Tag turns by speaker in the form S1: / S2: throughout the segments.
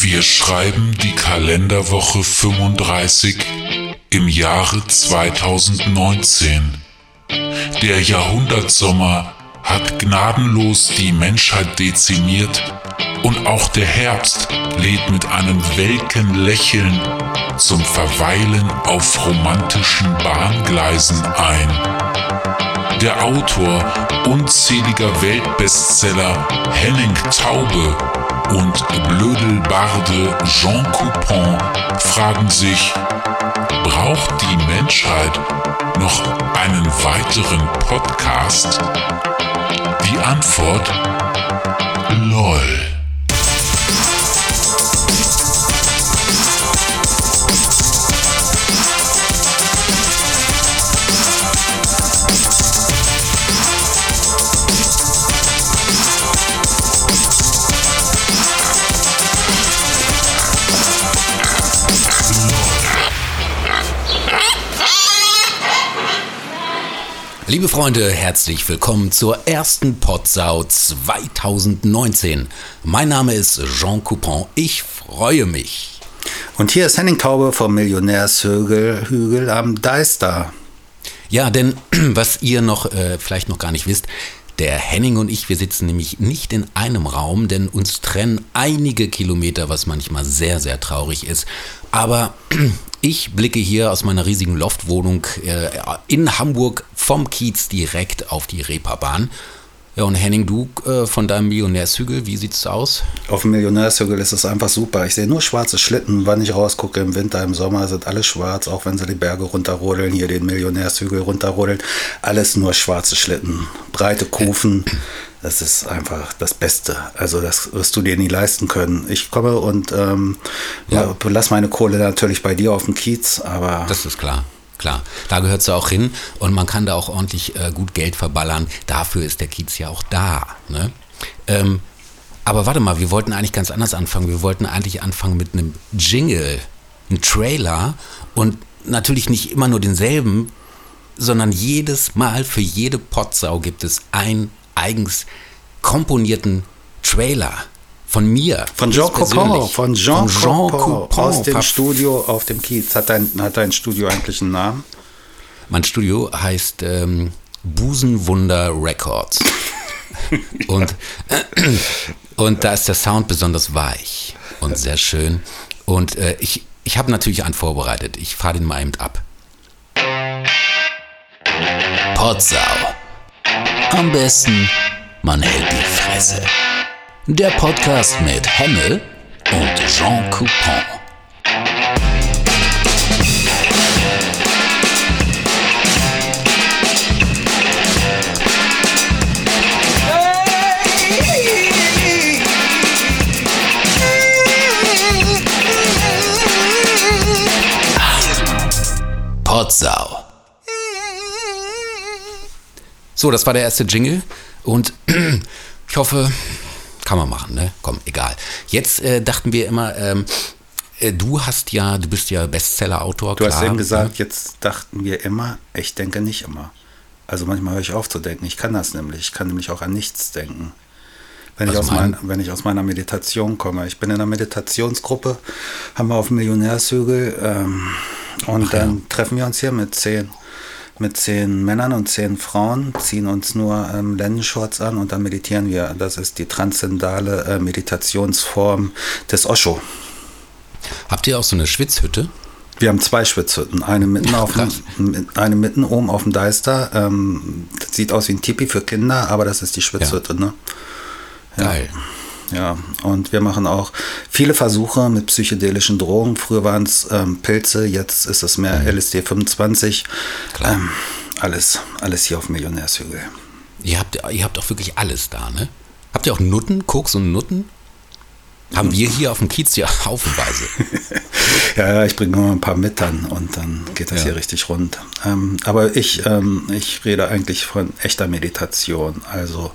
S1: Wir schreiben die Kalenderwoche 35 im Jahre 2019. Der Jahrhundertsommer hat gnadenlos die Menschheit dezimiert und auch der Herbst lädt mit einem welken Lächeln zum Verweilen auf romantischen Bahngleisen ein. Der Autor unzähliger Weltbestseller Henning Taube und Blödelbarde Jean Coupon fragen sich, braucht die Menschheit noch einen weiteren Podcast? Die Antwort LOL.
S2: Liebe Freunde, herzlich willkommen zur ersten Potsau 2019. Mein Name ist Jean Coupon. Ich freue mich.
S3: Und hier ist Henning Taube vom Millionärshügel Hügel am Deister.
S2: Ja, denn was ihr noch äh, vielleicht noch gar nicht wisst, der Henning und ich, wir sitzen nämlich nicht in einem Raum, denn uns trennen einige Kilometer, was manchmal sehr, sehr traurig ist. Aber ich blicke hier aus meiner riesigen Loftwohnung äh, in Hamburg vom Kiez direkt auf die Reeperbahn. Ja, und Henning, du äh, von deinem Millionärshügel, wie sieht's aus?
S3: Auf dem Millionärshügel ist es einfach super. Ich sehe nur schwarze Schlitten, wann ich rausgucke im Winter, im Sommer sind alle schwarz, auch wenn sie die Berge runterrodeln, hier den Millionärshügel runterrodeln. Alles nur schwarze Schlitten, breite Kufen. Das ist einfach das Beste. Also das wirst du dir nie leisten können. Ich komme und ähm, ja. lass meine Kohle natürlich bei dir auf dem Kiez, aber.
S2: Das ist klar. Klar, da gehört sie auch hin und man kann da auch ordentlich äh, gut Geld verballern. Dafür ist der Kiez ja auch da. Ne? Ähm, aber warte mal, wir wollten eigentlich ganz anders anfangen. Wir wollten eigentlich anfangen mit einem Jingle, einem Trailer und natürlich nicht immer nur denselben, sondern jedes Mal für jede Potsau gibt es einen eigens komponierten Trailer. Von mir.
S3: Von Jean Coupon. Von Jean, von Jean Coupon. Aus dem Studio auf dem Kiez. Hat dein, hat dein Studio eigentlich einen Namen?
S2: Mein Studio heißt ähm, Busenwunder Records. und, und da ist der Sound besonders weich und sehr schön. Und äh, ich, ich habe natürlich einen vorbereitet. Ich fahre den mal eben ab. Potsau. Am besten, man hält die Fresse. Der Podcast mit Hemmel und Jean Coupon. Potsau. So, das war der erste Jingle und ich hoffe, kann man machen, ne? Komm, egal. Jetzt äh, dachten wir immer, ähm, äh, du hast ja, du bist ja Bestseller-Autor.
S3: Du hast eben gesagt, ne? jetzt dachten wir immer, ich denke nicht immer. Also manchmal höre ich auf zu denken. Ich kann das nämlich. Ich kann nämlich auch an nichts denken. Wenn, ich aus, mein, wenn ich aus meiner Meditation komme. Ich bin in einer Meditationsgruppe, haben wir auf dem Millionärshügel ähm, und Ach, dann ja. treffen wir uns hier mit zehn mit zehn Männern und zehn Frauen, ziehen uns nur ähm, Lendenshorts an und dann meditieren wir. Das ist die transzendale äh, Meditationsform des Osho.
S2: Habt ihr auch so eine Schwitzhütte?
S3: Wir haben zwei Schwitzhütten. Eine mitten, auf dem, eine mitten oben auf dem Deister. Ähm, sieht aus wie ein Tipi für Kinder, aber das ist die Schwitzhütte. Ja. Ne?
S2: Ja. Geil.
S3: Ja, und wir machen auch viele Versuche mit psychedelischen Drogen. Früher waren es ähm, Pilze, jetzt ist es mehr mhm. LSD 25. Klar. Ähm, alles, alles hier auf Millionärshügel.
S2: Ihr habt, ihr habt auch wirklich alles da, ne? Habt ihr auch Nutten, Koks und Nutten? Haben wir hier auf dem Kiez ja haufenweise.
S3: ja, ich bringe nur ein paar mit dann und dann geht das ja. hier richtig rund. Ähm, aber ich, ähm, ich rede eigentlich von echter Meditation. Also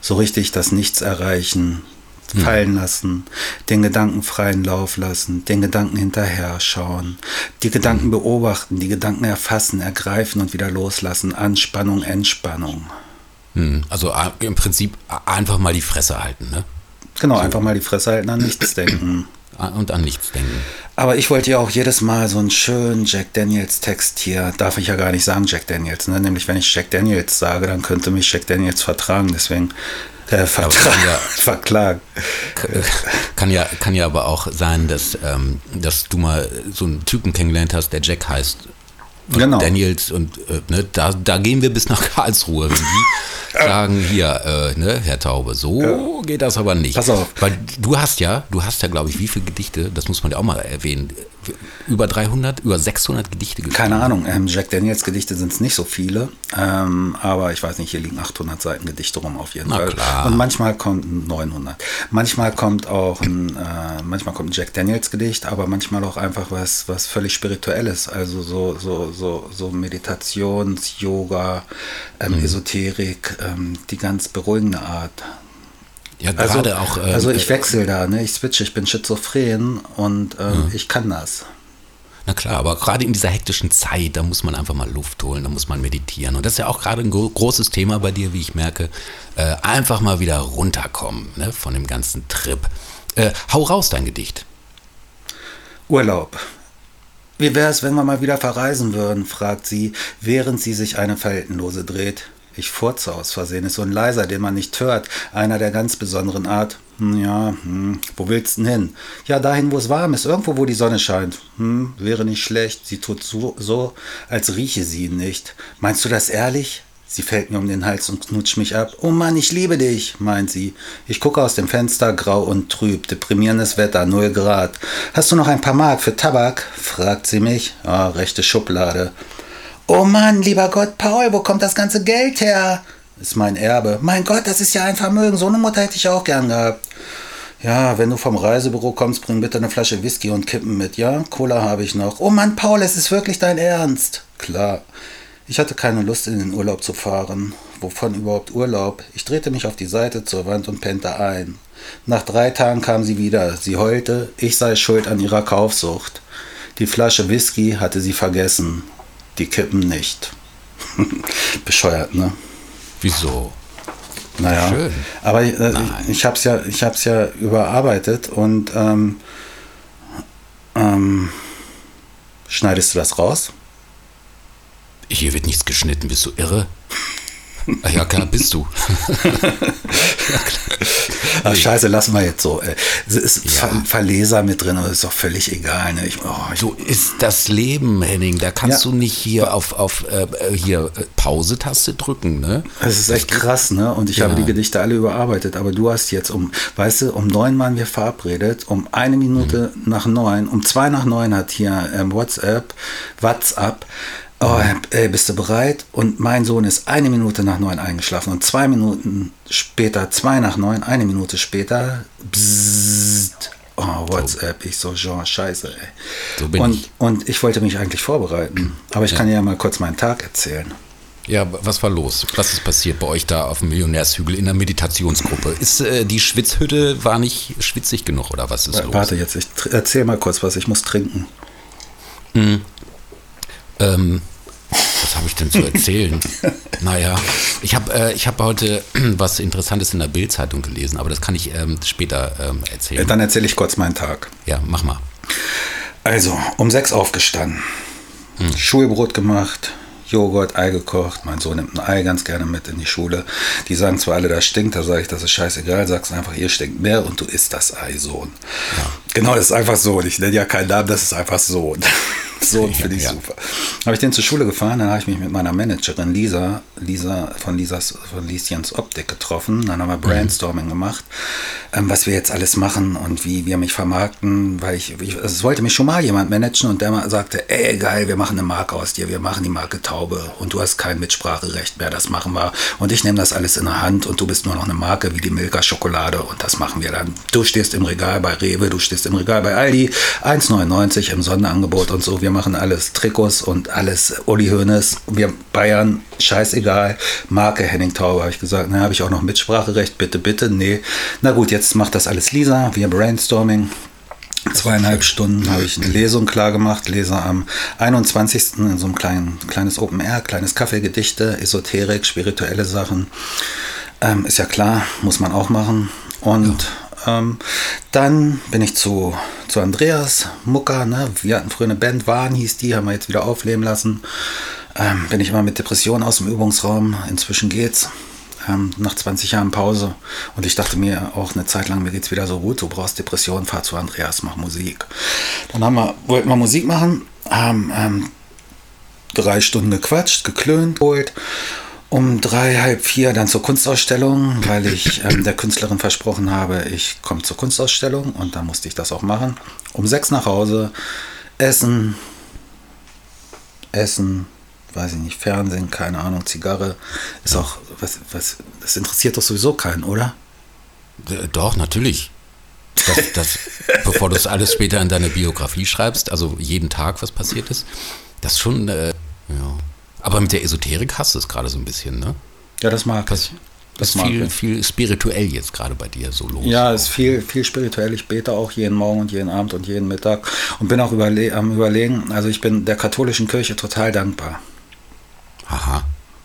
S3: so richtig das Nichts erreichen. Fallen lassen, den Gedanken freien Lauf lassen, den Gedanken hinterher schauen, die Gedanken hm. beobachten, die Gedanken erfassen, ergreifen und wieder loslassen, Anspannung, Entspannung.
S2: Hm. Also im Prinzip einfach mal die Fresse halten, ne?
S3: Genau, so. einfach mal die Fresse halten, an nichts denken.
S2: und an nichts denken.
S3: Aber ich wollte ja auch jedes Mal so einen schönen Jack Daniels Text hier, darf ich ja gar nicht sagen Jack Daniels, ne? nämlich wenn ich Jack Daniels sage, dann könnte mich Jack Daniels vertragen, deswegen äh, vertragen, ja, verklagen.
S2: Kann ja, kann ja aber auch sein, dass, ähm, dass du mal so einen Typen kennengelernt hast, der Jack heißt genau. Daniels und äh, ne, da, da gehen wir bis nach Karlsruhe. Wenn die sagen, hier, äh, ne, Herr Taube, so ja. geht das aber nicht.
S3: Pass auf.
S2: Weil du hast ja, du hast ja, glaube ich, wie viele Gedichte, das muss man ja auch mal erwähnen, über 300, über 600 Gedichte
S3: geschrieben. Keine Ahnung, ähm, Jack Daniels Gedichte sind es nicht so viele, ähm, aber ich weiß nicht, hier liegen 800 Seiten Gedichte rum auf jeden Na Fall. Klar. Und manchmal kommt 900. Manchmal kommt auch ein, äh, manchmal kommt ein Jack Daniels Gedicht, aber manchmal auch einfach was, was völlig spirituelles, also so, so, so, so Meditations, Yoga, ähm, mhm. Esoterik, ähm, die ganz beruhigende Art. Ja, also, auch. Äh, also ich wechsle da, ne? ich switche, ich bin schizophren und äh, mhm. ich kann das.
S2: Na klar, aber gerade in dieser hektischen Zeit, da muss man einfach mal Luft holen, da muss man meditieren. Und das ist ja auch gerade ein großes Thema bei dir, wie ich merke. Äh, einfach mal wieder runterkommen ne, von dem ganzen Trip. Äh, hau raus dein Gedicht.
S3: Urlaub. Wie wäre es, wenn wir mal wieder verreisen würden? fragt sie, während sie sich eine Faltenlose dreht. Ich furze aus Versehen, ist so ein leiser, den man nicht hört, einer der ganz besonderen Art. Hm, ja, hm, wo willst denn hin? Ja, dahin, wo es warm ist, irgendwo, wo die Sonne scheint. Hm, wäre nicht schlecht. Sie tut so, so, als rieche sie ihn nicht. Meinst du das ehrlich? Sie fällt mir um den Hals und knutscht mich ab. Oh Mann, ich liebe dich, meint sie. Ich gucke aus dem Fenster, grau und trüb, deprimierendes Wetter, null Grad. Hast du noch ein paar Mark für Tabak? fragt sie mich. Ah, rechte Schublade. Oh Mann, lieber Gott, Paul, wo kommt das ganze Geld her? Ist mein Erbe. Mein Gott, das ist ja ein Vermögen. So eine Mutter hätte ich auch gern gehabt. Ja, wenn du vom Reisebüro kommst, bring bitte eine Flasche Whisky und Kippen mit, ja? Cola habe ich noch. Oh Mann, Paul, es ist wirklich dein Ernst. Klar. Ich hatte keine Lust, in den Urlaub zu fahren. Wovon überhaupt Urlaub? Ich drehte mich auf die Seite zur Wand und pennte ein. Nach drei Tagen kam sie wieder. Sie heulte, ich sei schuld an ihrer Kaufsucht. Die Flasche Whisky hatte sie vergessen die kippen nicht. Bescheuert, ne?
S2: Wieso?
S3: Naja, Schön. aber äh, ich, ich habe es ja, ich hab's ja überarbeitet und ähm, ähm, schneidest du das raus?
S2: Hier wird nichts geschnitten, bist du irre? Ach ja, klar, bist du.
S3: Ach, scheiße, lassen wir jetzt so. Es ist ja. Verleser mit drin, aber ist doch völlig egal. Ne? Ich,
S2: oh, ich so ist das Leben, Henning. Da kannst ja. du nicht hier auf, auf äh, hier äh, Pause-Taste drücken. Ne?
S3: Das ist echt krass, ne? Und ich ja. habe die Gedichte alle überarbeitet. Aber du hast jetzt um, weißt du, um neun waren wir verabredet, um eine Minute mhm. nach neun, um zwei nach neun hat hier ähm, WhatsApp, WhatsApp Oh, ey, bist du bereit? Und mein Sohn ist eine Minute nach neun eingeschlafen und zwei Minuten später, zwei nach neun, eine Minute später, bzzzt, oh, WhatsApp, ich so, Jean, scheiße, ey. So bin und, ich. und ich wollte mich eigentlich vorbereiten, aber ich ja. kann dir ja mal kurz meinen Tag erzählen.
S2: Ja, was war los? Was ist passiert bei euch da auf dem Millionärshügel in der Meditationsgruppe? Ist äh, die Schwitzhütte war nicht schwitzig genug oder was ist
S3: äh,
S2: los?
S3: Warte jetzt, ich erzähl mal kurz was, ich muss trinken.
S2: Mhm. Ähm, was habe ich denn zu erzählen? naja, ich habe äh, hab heute was Interessantes in der Bildzeitung gelesen, aber das kann ich ähm, später ähm, erzählen.
S3: Dann erzähle ich kurz meinen Tag.
S2: Ja, mach mal.
S3: Also, um sechs aufgestanden, hm. Schulbrot gemacht, Joghurt, Ei gekocht. Mein Sohn nimmt ein Ei ganz gerne mit in die Schule. Die sagen zwar alle, das stinkt, da sage ich, das ist scheißegal. Sagst einfach, hier stinkt mehr und du isst das Ei, Sohn. Ja. Genau, das ist einfach so. Ich nenne ja keinen Namen, das ist einfach so. So finde ich ja. super. Habe ich den zur Schule gefahren, dann habe ich mich mit meiner Managerin Lisa, Lisa von Lisas, von Lieschens Optik getroffen. Dann haben wir mhm. Brainstorming mhm. gemacht, ähm, was wir jetzt alles machen und wie wir mich vermarkten, weil ich, ich es wollte mich schon mal jemand managen und der sagte, ey geil, wir machen eine Marke aus dir, wir machen die Marke Taube und du hast kein Mitspracherecht mehr, das machen wir. Und ich nehme das alles in der Hand und du bist nur noch eine Marke wie die Milka Schokolade und das machen wir dann. Du stehst im Regal bei Rewe, du stehst im Regal bei Aldi, 1,99 im Sonderangebot und so. Wir machen alles Trikots und alles Uli Hoeneß. Wir Bayern, scheißegal. Marke Henning Tauber, habe ich gesagt. Na, habe ich auch noch Mitspracherecht, bitte, bitte. Nee. Na gut, jetzt macht das alles Lisa. Wir Brainstorming. Zweieinhalb Stunden habe ich eine Lesung klar gemacht. Lese am 21. in so einem kleinen, kleines Open Air, kleines Kaffeegedichte, Esoterik, spirituelle Sachen. Ähm, ist ja klar, muss man auch machen. Und Ähm, dann bin ich zu, zu Andreas Mucker. Ne? Wir hatten früher eine Band, Wahn hieß die, haben wir jetzt wieder aufleben lassen. Ähm, bin ich immer mit Depressionen aus dem Übungsraum. Inzwischen geht's. Ähm, nach 20 Jahren Pause. Und ich dachte mir auch eine Zeit lang, mir geht's wieder so gut. Du brauchst Depressionen, fahr zu Andreas, mach Musik. Dann haben wir, wollten wir Musik machen, haben ähm, drei Stunden gequatscht, geklönt, geholt um drei, halb vier dann zur Kunstausstellung, weil ich ähm, der Künstlerin versprochen habe, ich komme zur Kunstausstellung und dann musste ich das auch machen. Um sechs nach Hause, Essen, Essen, weiß ich nicht, Fernsehen, keine Ahnung, Zigarre, ist auch, was, was, das interessiert doch sowieso keinen, oder?
S2: Äh, doch, natürlich. Das, das, bevor du es alles später in deine Biografie schreibst, also jeden Tag, was passiert ist, das schon, äh, ja. Aber mit der Esoterik hast du es gerade so ein bisschen, ne?
S3: Ja, das mag
S2: das, Das ist viel, viel spirituell jetzt gerade bei dir so los.
S3: Ja, es ist viel, viel spirituell. Ich bete auch jeden Morgen und jeden Abend und jeden Mittag und bin auch überle am Überlegen. Also ich bin der katholischen Kirche total dankbar.
S2: Aha.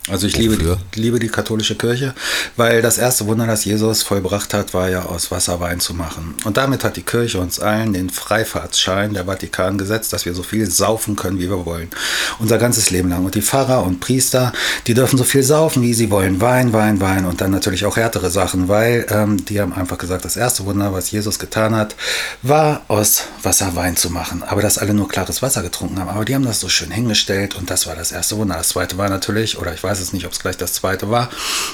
S3: Also ich liebe die, liebe die katholische Kirche, weil das erste Wunder, das Jesus vollbracht hat, war ja aus Wasser Wein zu machen. Und damit hat die Kirche uns allen den Freifahrtsschein der Vatikan gesetzt, dass wir so viel saufen können, wie wir wollen. Unser ganzes Leben lang. Und die Pfarrer und Priester, die dürfen so viel saufen, wie sie wollen. Wein, Wein, Wein und dann natürlich auch härtere Sachen, weil ähm, die haben einfach gesagt, das erste Wunder, was Jesus getan hat, war aus Wasser Wein zu machen. Aber dass alle nur klares Wasser getrunken haben. Aber die haben das so schön hingestellt und das war das erste Wunder. Das zweite war natürlich, oder ich weiß weiß es nicht, ob es gleich das zweite war,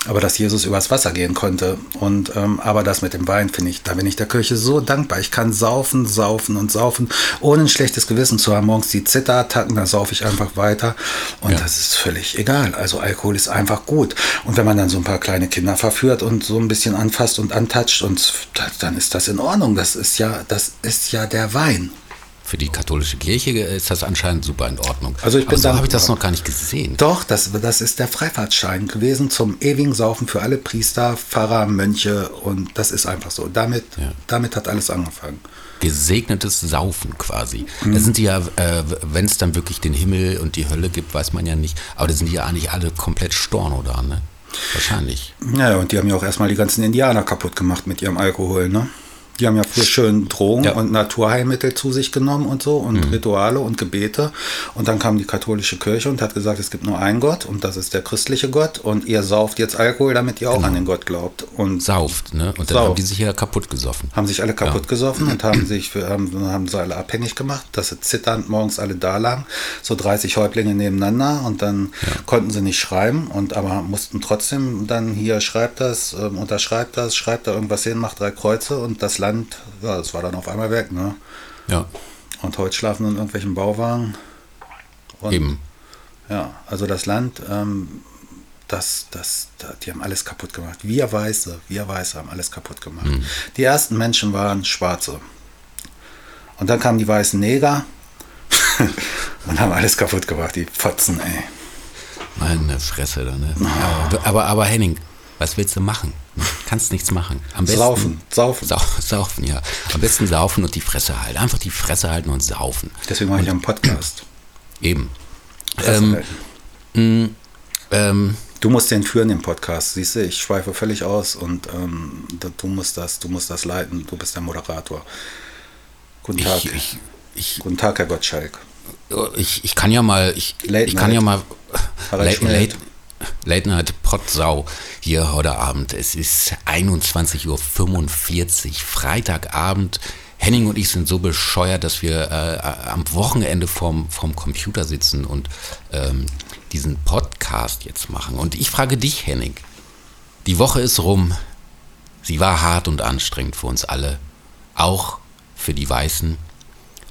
S3: aber dass Jesus übers Wasser gehen konnte. Und ähm, aber das mit dem Wein finde ich, da bin ich der Kirche so dankbar. Ich kann saufen, saufen und saufen, ohne ein schlechtes Gewissen zu haben. Morgens die Zitterattacken, da saufe ich einfach weiter. Und ja. das ist völlig egal. Also Alkohol ist einfach gut. Und wenn man dann so ein paar kleine Kinder verführt und so ein bisschen anfasst und antatscht und dann ist das in Ordnung. Das ist ja, das ist ja der Wein
S2: für die katholische Kirche ist das anscheinend super in Ordnung.
S3: Also ich bin
S2: Aber so habe ich das noch gar nicht gesehen.
S3: Doch, das, das ist der Freifahrtschein gewesen zum ewigen Saufen für alle Priester, Pfarrer, Mönche und das ist einfach so. Damit, ja. damit hat alles angefangen.
S2: Gesegnetes Saufen quasi. Mhm. Da sind die ja, äh, wenn es dann wirklich den Himmel und die Hölle gibt, weiß man ja nicht. Aber da sind die ja eigentlich alle komplett Storno da, ne? Wahrscheinlich.
S3: Ja, und die haben ja auch erstmal die ganzen Indianer kaputt gemacht mit ihrem Alkohol, ne? Die haben ja früher schön Drogen ja. und Naturheilmittel zu sich genommen und so und mhm. Rituale und Gebete. Und dann kam die katholische Kirche und hat gesagt, es gibt nur einen Gott und das ist der christliche Gott und ihr sauft jetzt Alkohol, damit ihr auch genau. an den Gott glaubt. Und
S2: sauft, ne? Und dann sauft. haben die sich ja kaputt gesoffen.
S3: Haben sich alle kaputt ja. gesoffen und haben sich haben, haben sie alle abhängig gemacht, dass sie zitternd morgens alle da lagen, so 30 Häuptlinge nebeneinander und dann ja. konnten sie nicht schreiben und aber mussten trotzdem dann hier schreibt das, äh, unterschreibt das, schreibt da irgendwas hin, macht drei Kreuze und das Land Land, ja, das war dann auf einmal weg, ne?
S2: Ja.
S3: Und heute schlafen in irgendwelchen Bauwagen.
S2: Und, Eben.
S3: Ja, also das Land, ähm, das, das, die haben alles kaputt gemacht. Wir Weiße, wir Weiße haben alles kaputt gemacht. Mhm. Die ersten Menschen waren Schwarze. Und dann kamen die weißen Neger und haben alles kaputt gemacht, die Fotzen, ey.
S2: Meine Fresse, da, ne? Aber, aber, aber Henning, was willst du machen? Kannst nichts machen.
S3: Am besten, saufen, saufen.
S2: Sau, saufen, ja. Am besten saufen und die Fresse halten. Einfach die Fresse halten und saufen.
S3: Deswegen mache ich einen Podcast.
S2: Eben. Ähm, mh, mm, ähm,
S3: du musst den führen, den Podcast. Siehst du, ich schweife völlig aus und ähm, du musst das, du musst das leiten. Du bist der Moderator. Guten Tag. Ich, ich, ich, Guten Tag, Herr Gottschalk.
S2: Ich, ich kann ja mal, ich, ich kann ja mal late, late, Late Night Potsau hier heute Abend. Es ist 21.45 Uhr, Freitagabend. Henning und ich sind so bescheuert, dass wir äh, am Wochenende vorm, vorm Computer sitzen und ähm, diesen Podcast jetzt machen. Und ich frage dich, Henning, die Woche ist rum. Sie war hart und anstrengend für uns alle. Auch für die weißen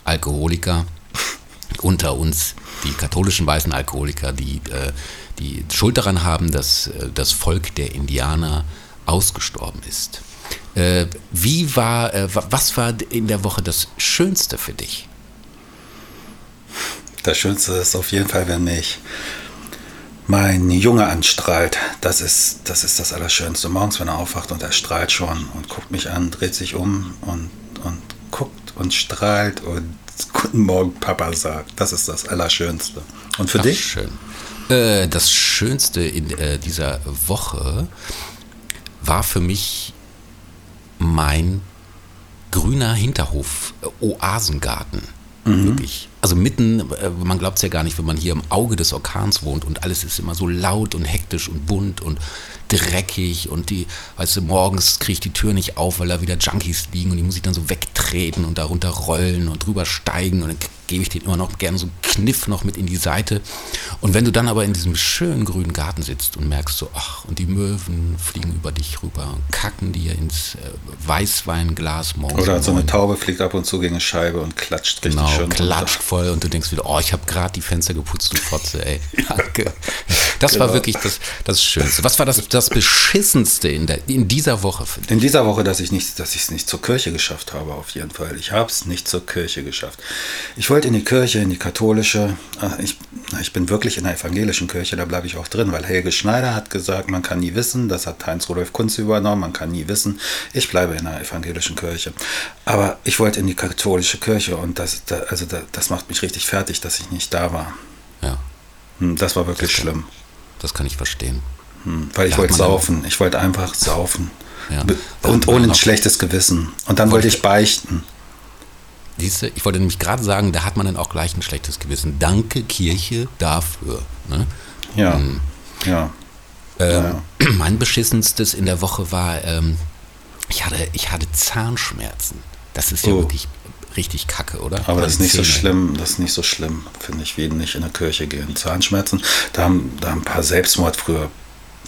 S2: Alkoholiker unter uns, die katholischen weißen Alkoholiker, die äh, die Schuld daran haben, dass äh, das Volk der Indianer ausgestorben ist. Äh, wie war, äh, was war in der Woche das Schönste für dich?
S3: Das Schönste ist auf jeden Fall, wenn mich mein Junge anstrahlt. Das ist, das ist das Allerschönste. Morgens, wenn er aufwacht und er strahlt schon und guckt mich an, dreht sich um und, und guckt und strahlt und Guten Morgen, Papa sagt. Das ist das Allerschönste. Und für Ach, dich?
S2: Schön. Äh, das Schönste in äh, dieser Woche war für mich mein grüner Hinterhof, äh, Oasengarten. Mhm. Wirklich. Also mitten, äh, man glaubt es ja gar nicht, wenn man hier im Auge des Orkans wohnt und alles ist immer so laut und hektisch und bunt und dreckig und die, weißt du, morgens kriege ich die Tür nicht auf, weil da wieder Junkies liegen und die muss ich dann so wegtreten und darunter rollen und drüber steigen und dann gebe ich den immer noch gerne so einen Kniff noch mit in die Seite. Und wenn du dann aber in diesem schönen grünen Garten sitzt und merkst so, ach, und die Möwen fliegen über dich rüber und kacken dir ins äh, Weißweinglas morgens.
S3: Oder so eine Taube fliegt ab und zu gegen eine Scheibe und klatscht richtig
S2: genau,
S3: schön.
S2: klatscht runter. voll und du denkst wieder, oh, ich habe gerade die Fenster geputzt, du Fotze, ey. Danke. Das genau. war wirklich das, das Schönste. Was war das, das Beschissenste in, der, in dieser Woche
S3: dich? In dieser Woche, dass ich nicht, dass ich es nicht zur Kirche geschafft habe, auf jeden Fall. Ich habe es nicht zur Kirche geschafft. Ich wollte in die Kirche, in die katholische. Äh, ich, ich bin wirklich in der evangelischen Kirche, da bleibe ich auch drin, weil Helge Schneider hat gesagt, man kann nie wissen, das hat Heinz Rudolf Kunz übernommen, man kann nie wissen. Ich bleibe in der evangelischen Kirche. Aber ich wollte in die katholische Kirche und das, also das macht mich richtig fertig, dass ich nicht da war.
S2: Ja.
S3: Hm, das war wirklich
S2: das
S3: kann, schlimm.
S2: Das kann ich verstehen.
S3: Hm, weil ich wollte saufen. Ich wollte einfach saufen. Ja. Und ohne ein schlechtes Gewissen. Und dann wollte ich beichten.
S2: Siehste, ich wollte nämlich gerade sagen, da hat man dann auch gleich ein schlechtes Gewissen. Danke, Kirche, dafür. Ne?
S3: Ja. Ähm, ja.
S2: Ähm, ja. Mein beschissenstes in der Woche war, ähm, ich, hatte, ich hatte Zahnschmerzen. Das ist ja oh. wirklich richtig kacke, oder?
S3: Aber das ist nicht Zähne. so schlimm, das ist nicht so schlimm, finde ich, wie nicht in der Kirche gehen. Zahnschmerzen, da haben, da haben ein paar Selbstmord früher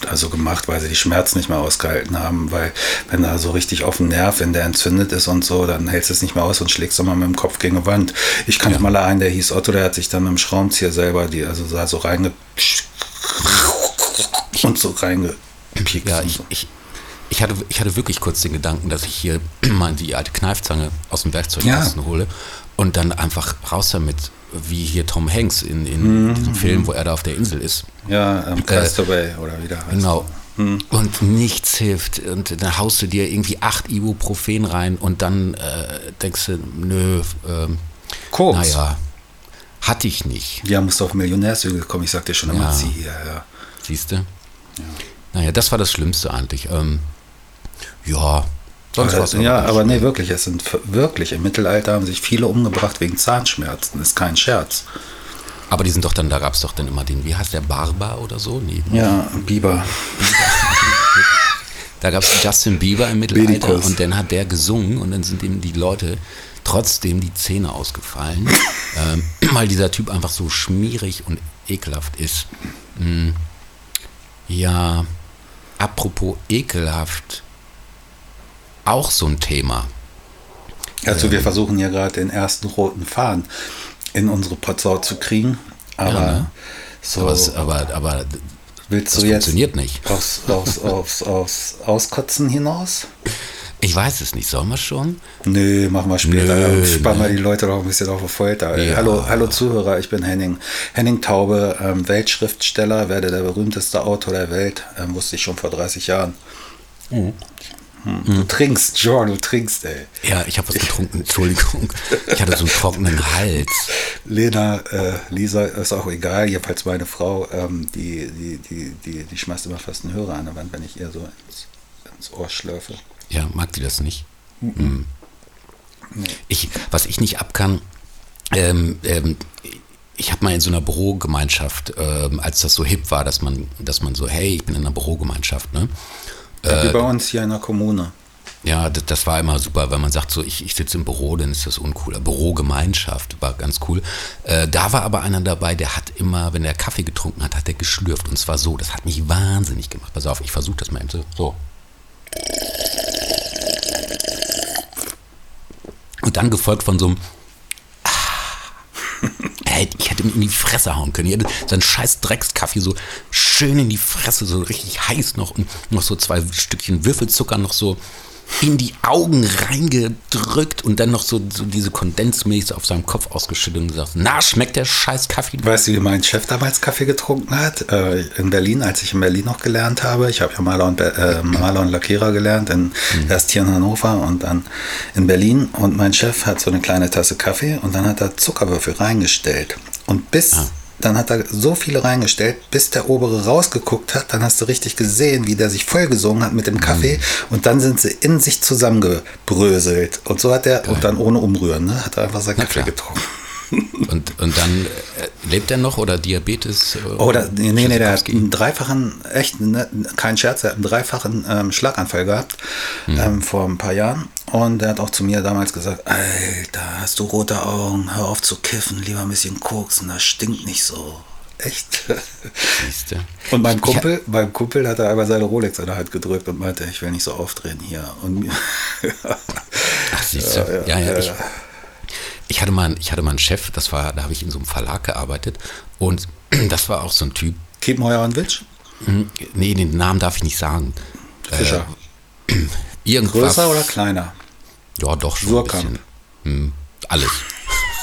S3: also gemacht, weil sie die Schmerzen nicht mehr ausgehalten haben, weil wenn da so richtig auf dem Nerv, wenn der entzündet ist und so, dann hältst du es nicht mehr aus und schlägst immer mit dem Kopf gegen eine Wand. Ich kannte ja. mal einen, der hieß Otto, der hat sich dann mit dem Schraubenzieher selber die, also da so reinge und so reingepiekt.
S2: Ja, ich, ich, ich, hatte, ich hatte wirklich kurz den Gedanken, dass ich hier mal die alte Kneifzange aus dem Werkzeugkasten ja. hole und dann einfach raus damit wie hier Tom Hanks in, in mhm. diesem Film, wo er da auf der Insel ist.
S3: Ja, ähm, Castaway äh, oder wieder heißt.
S2: Genau. Mhm. Und nichts hilft. Und dann haust du dir irgendwie acht Ibuprofen rein und dann äh, denkst du, nö, ähm, Koks. naja, hatte ich nicht.
S3: Ja, musst du auf Millionärshügel kommen, ich sag dir schon immer, ja. sie, ja, ja.
S2: Siehst du? Ja. Naja, das war das Schlimmste eigentlich. Ähm, ja,
S3: Sonst was. Ja, aber nee, wirklich. Es sind wirklich im Mittelalter haben sich viele umgebracht wegen Zahnschmerzen. Ist kein Scherz.
S2: Aber die sind doch dann, da gab es doch dann immer den, wie heißt der, Barber oder so? Nee,
S3: ja, Bieber.
S2: da gab es Justin Bieber im Mittelalter Medikus. und dann hat der gesungen und dann sind ihm die Leute trotzdem die Zähne ausgefallen, ähm, weil dieser Typ einfach so schmierig und ekelhaft ist. Hm. Ja, apropos ekelhaft, auch so ein Thema.
S3: Also ähm, wir versuchen ja gerade den ersten roten Faden in unsere Potsau zu kriegen. Aber ja, ne?
S2: so. Aber, aber, aber
S3: willst du jetzt funktioniert nicht. Aufs, aufs, aufs, Auskotzen hinaus?
S2: Ich weiß es nicht. Sollen wir schon?
S3: Nö, machen wir später. Nö, Spannen wir die Leute doch ein bisschen auf die Folter. Ja. Hallo, hallo Zuhörer, ich bin Henning. Henning Taube, ähm, Weltschriftsteller, werde der berühmteste Autor der Welt. Ähm, wusste ich schon vor 30 Jahren. Mhm. Hm. Du trinkst, John, du trinkst, ey.
S2: Ja, ich habe was getrunken, Entschuldigung. Ich hatte so einen trockenen Hals.
S3: Lena, äh, Lisa, ist auch egal, jedenfalls meine Frau, ähm, die, die, die, die, die schmeißt immer fast einen Hörer an der Wand, wenn ich ihr so ins, ins Ohr schlürfe.
S2: Ja, mag die das nicht? Mhm. Hm. Nee. Ich, was ich nicht abkann, ähm, ähm, ich habe mal in so einer Bürogemeinschaft, ähm, als das so hip war, dass man, dass man so, hey, ich bin in einer Bürogemeinschaft, ne?
S3: Ja, wie äh, bei uns hier in der Kommune.
S2: Ja, das, das, war immer super, wenn man sagt, so ich, ich sitze im Büro, dann ist das uncool. Bürogemeinschaft war ganz cool. Äh, da war aber einer dabei, der hat immer, wenn er Kaffee getrunken hat, hat er geschlürft. Und zwar so, das hat mich wahnsinnig gemacht. Pass auf, ich versuche das mal eben so. Und dann gefolgt von so einem ich hätte ihm in die Fresse hauen können. Ich hätte seinen scheiß Dreckskaffee so schön in die Fresse, so richtig heiß noch und noch so zwei Stückchen Würfelzucker noch so in die Augen reingedrückt und dann noch so, so diese Kondensmilch so auf seinem Kopf ausgeschüttet und gesagt, na, schmeckt der scheiß Kaffee?
S3: Weißt du, wie mein Chef damals Kaffee getrunken hat? Äh, in Berlin, als ich in Berlin noch gelernt habe. Ich habe ja Maler und, äh, Maler und Lackierer gelernt, in, mhm. erst hier in Hannover und dann in Berlin. Und mein Chef hat so eine kleine Tasse Kaffee und dann hat er Zuckerwürfel reingestellt. Und bis, ah. Dann hat er so viele reingestellt, bis der obere rausgeguckt hat. Dann hast du richtig gesehen, wie der sich vollgesungen hat mit dem Kaffee. Mhm. Und dann sind sie in sich zusammengebröselt. Und so hat er, und dann ohne Umrühren, ne, hat er einfach seinen Kaffee getrunken.
S2: Und, und dann äh, lebt er noch oder Diabetes?
S3: Äh, oder, nee, nee, der hat einen dreifachen, echt, ne, kein Scherz, er hat einen dreifachen ähm, Schlaganfall gehabt hm. ähm, vor ein paar Jahren. Und er hat auch zu mir damals gesagt, Alter, hast du rote Augen, hör auf zu kiffen, lieber ein bisschen koksen, das stinkt nicht so. Echt? Siehste. Und beim Kumpel, ja. beim Kumpel hat er einmal seine Rolex in der Hand gedrückt und meinte, ich will nicht so aufdrehen hier. Und
S2: Ach, siehst du. Ja, ja, ja, ich, ich hatte mal, ich hatte mal einen Chef, das war, da habe ich in so einem Verlag gearbeitet und das war auch so ein Typ.
S3: Kiepenheuer und Witsch?
S2: Hm, nee, den Namen darf ich nicht sagen.
S3: Fischer. Äh, irgendwas. Größer oder kleiner?
S2: Ja, doch schon Surkamp. ein bisschen. Hm, alles.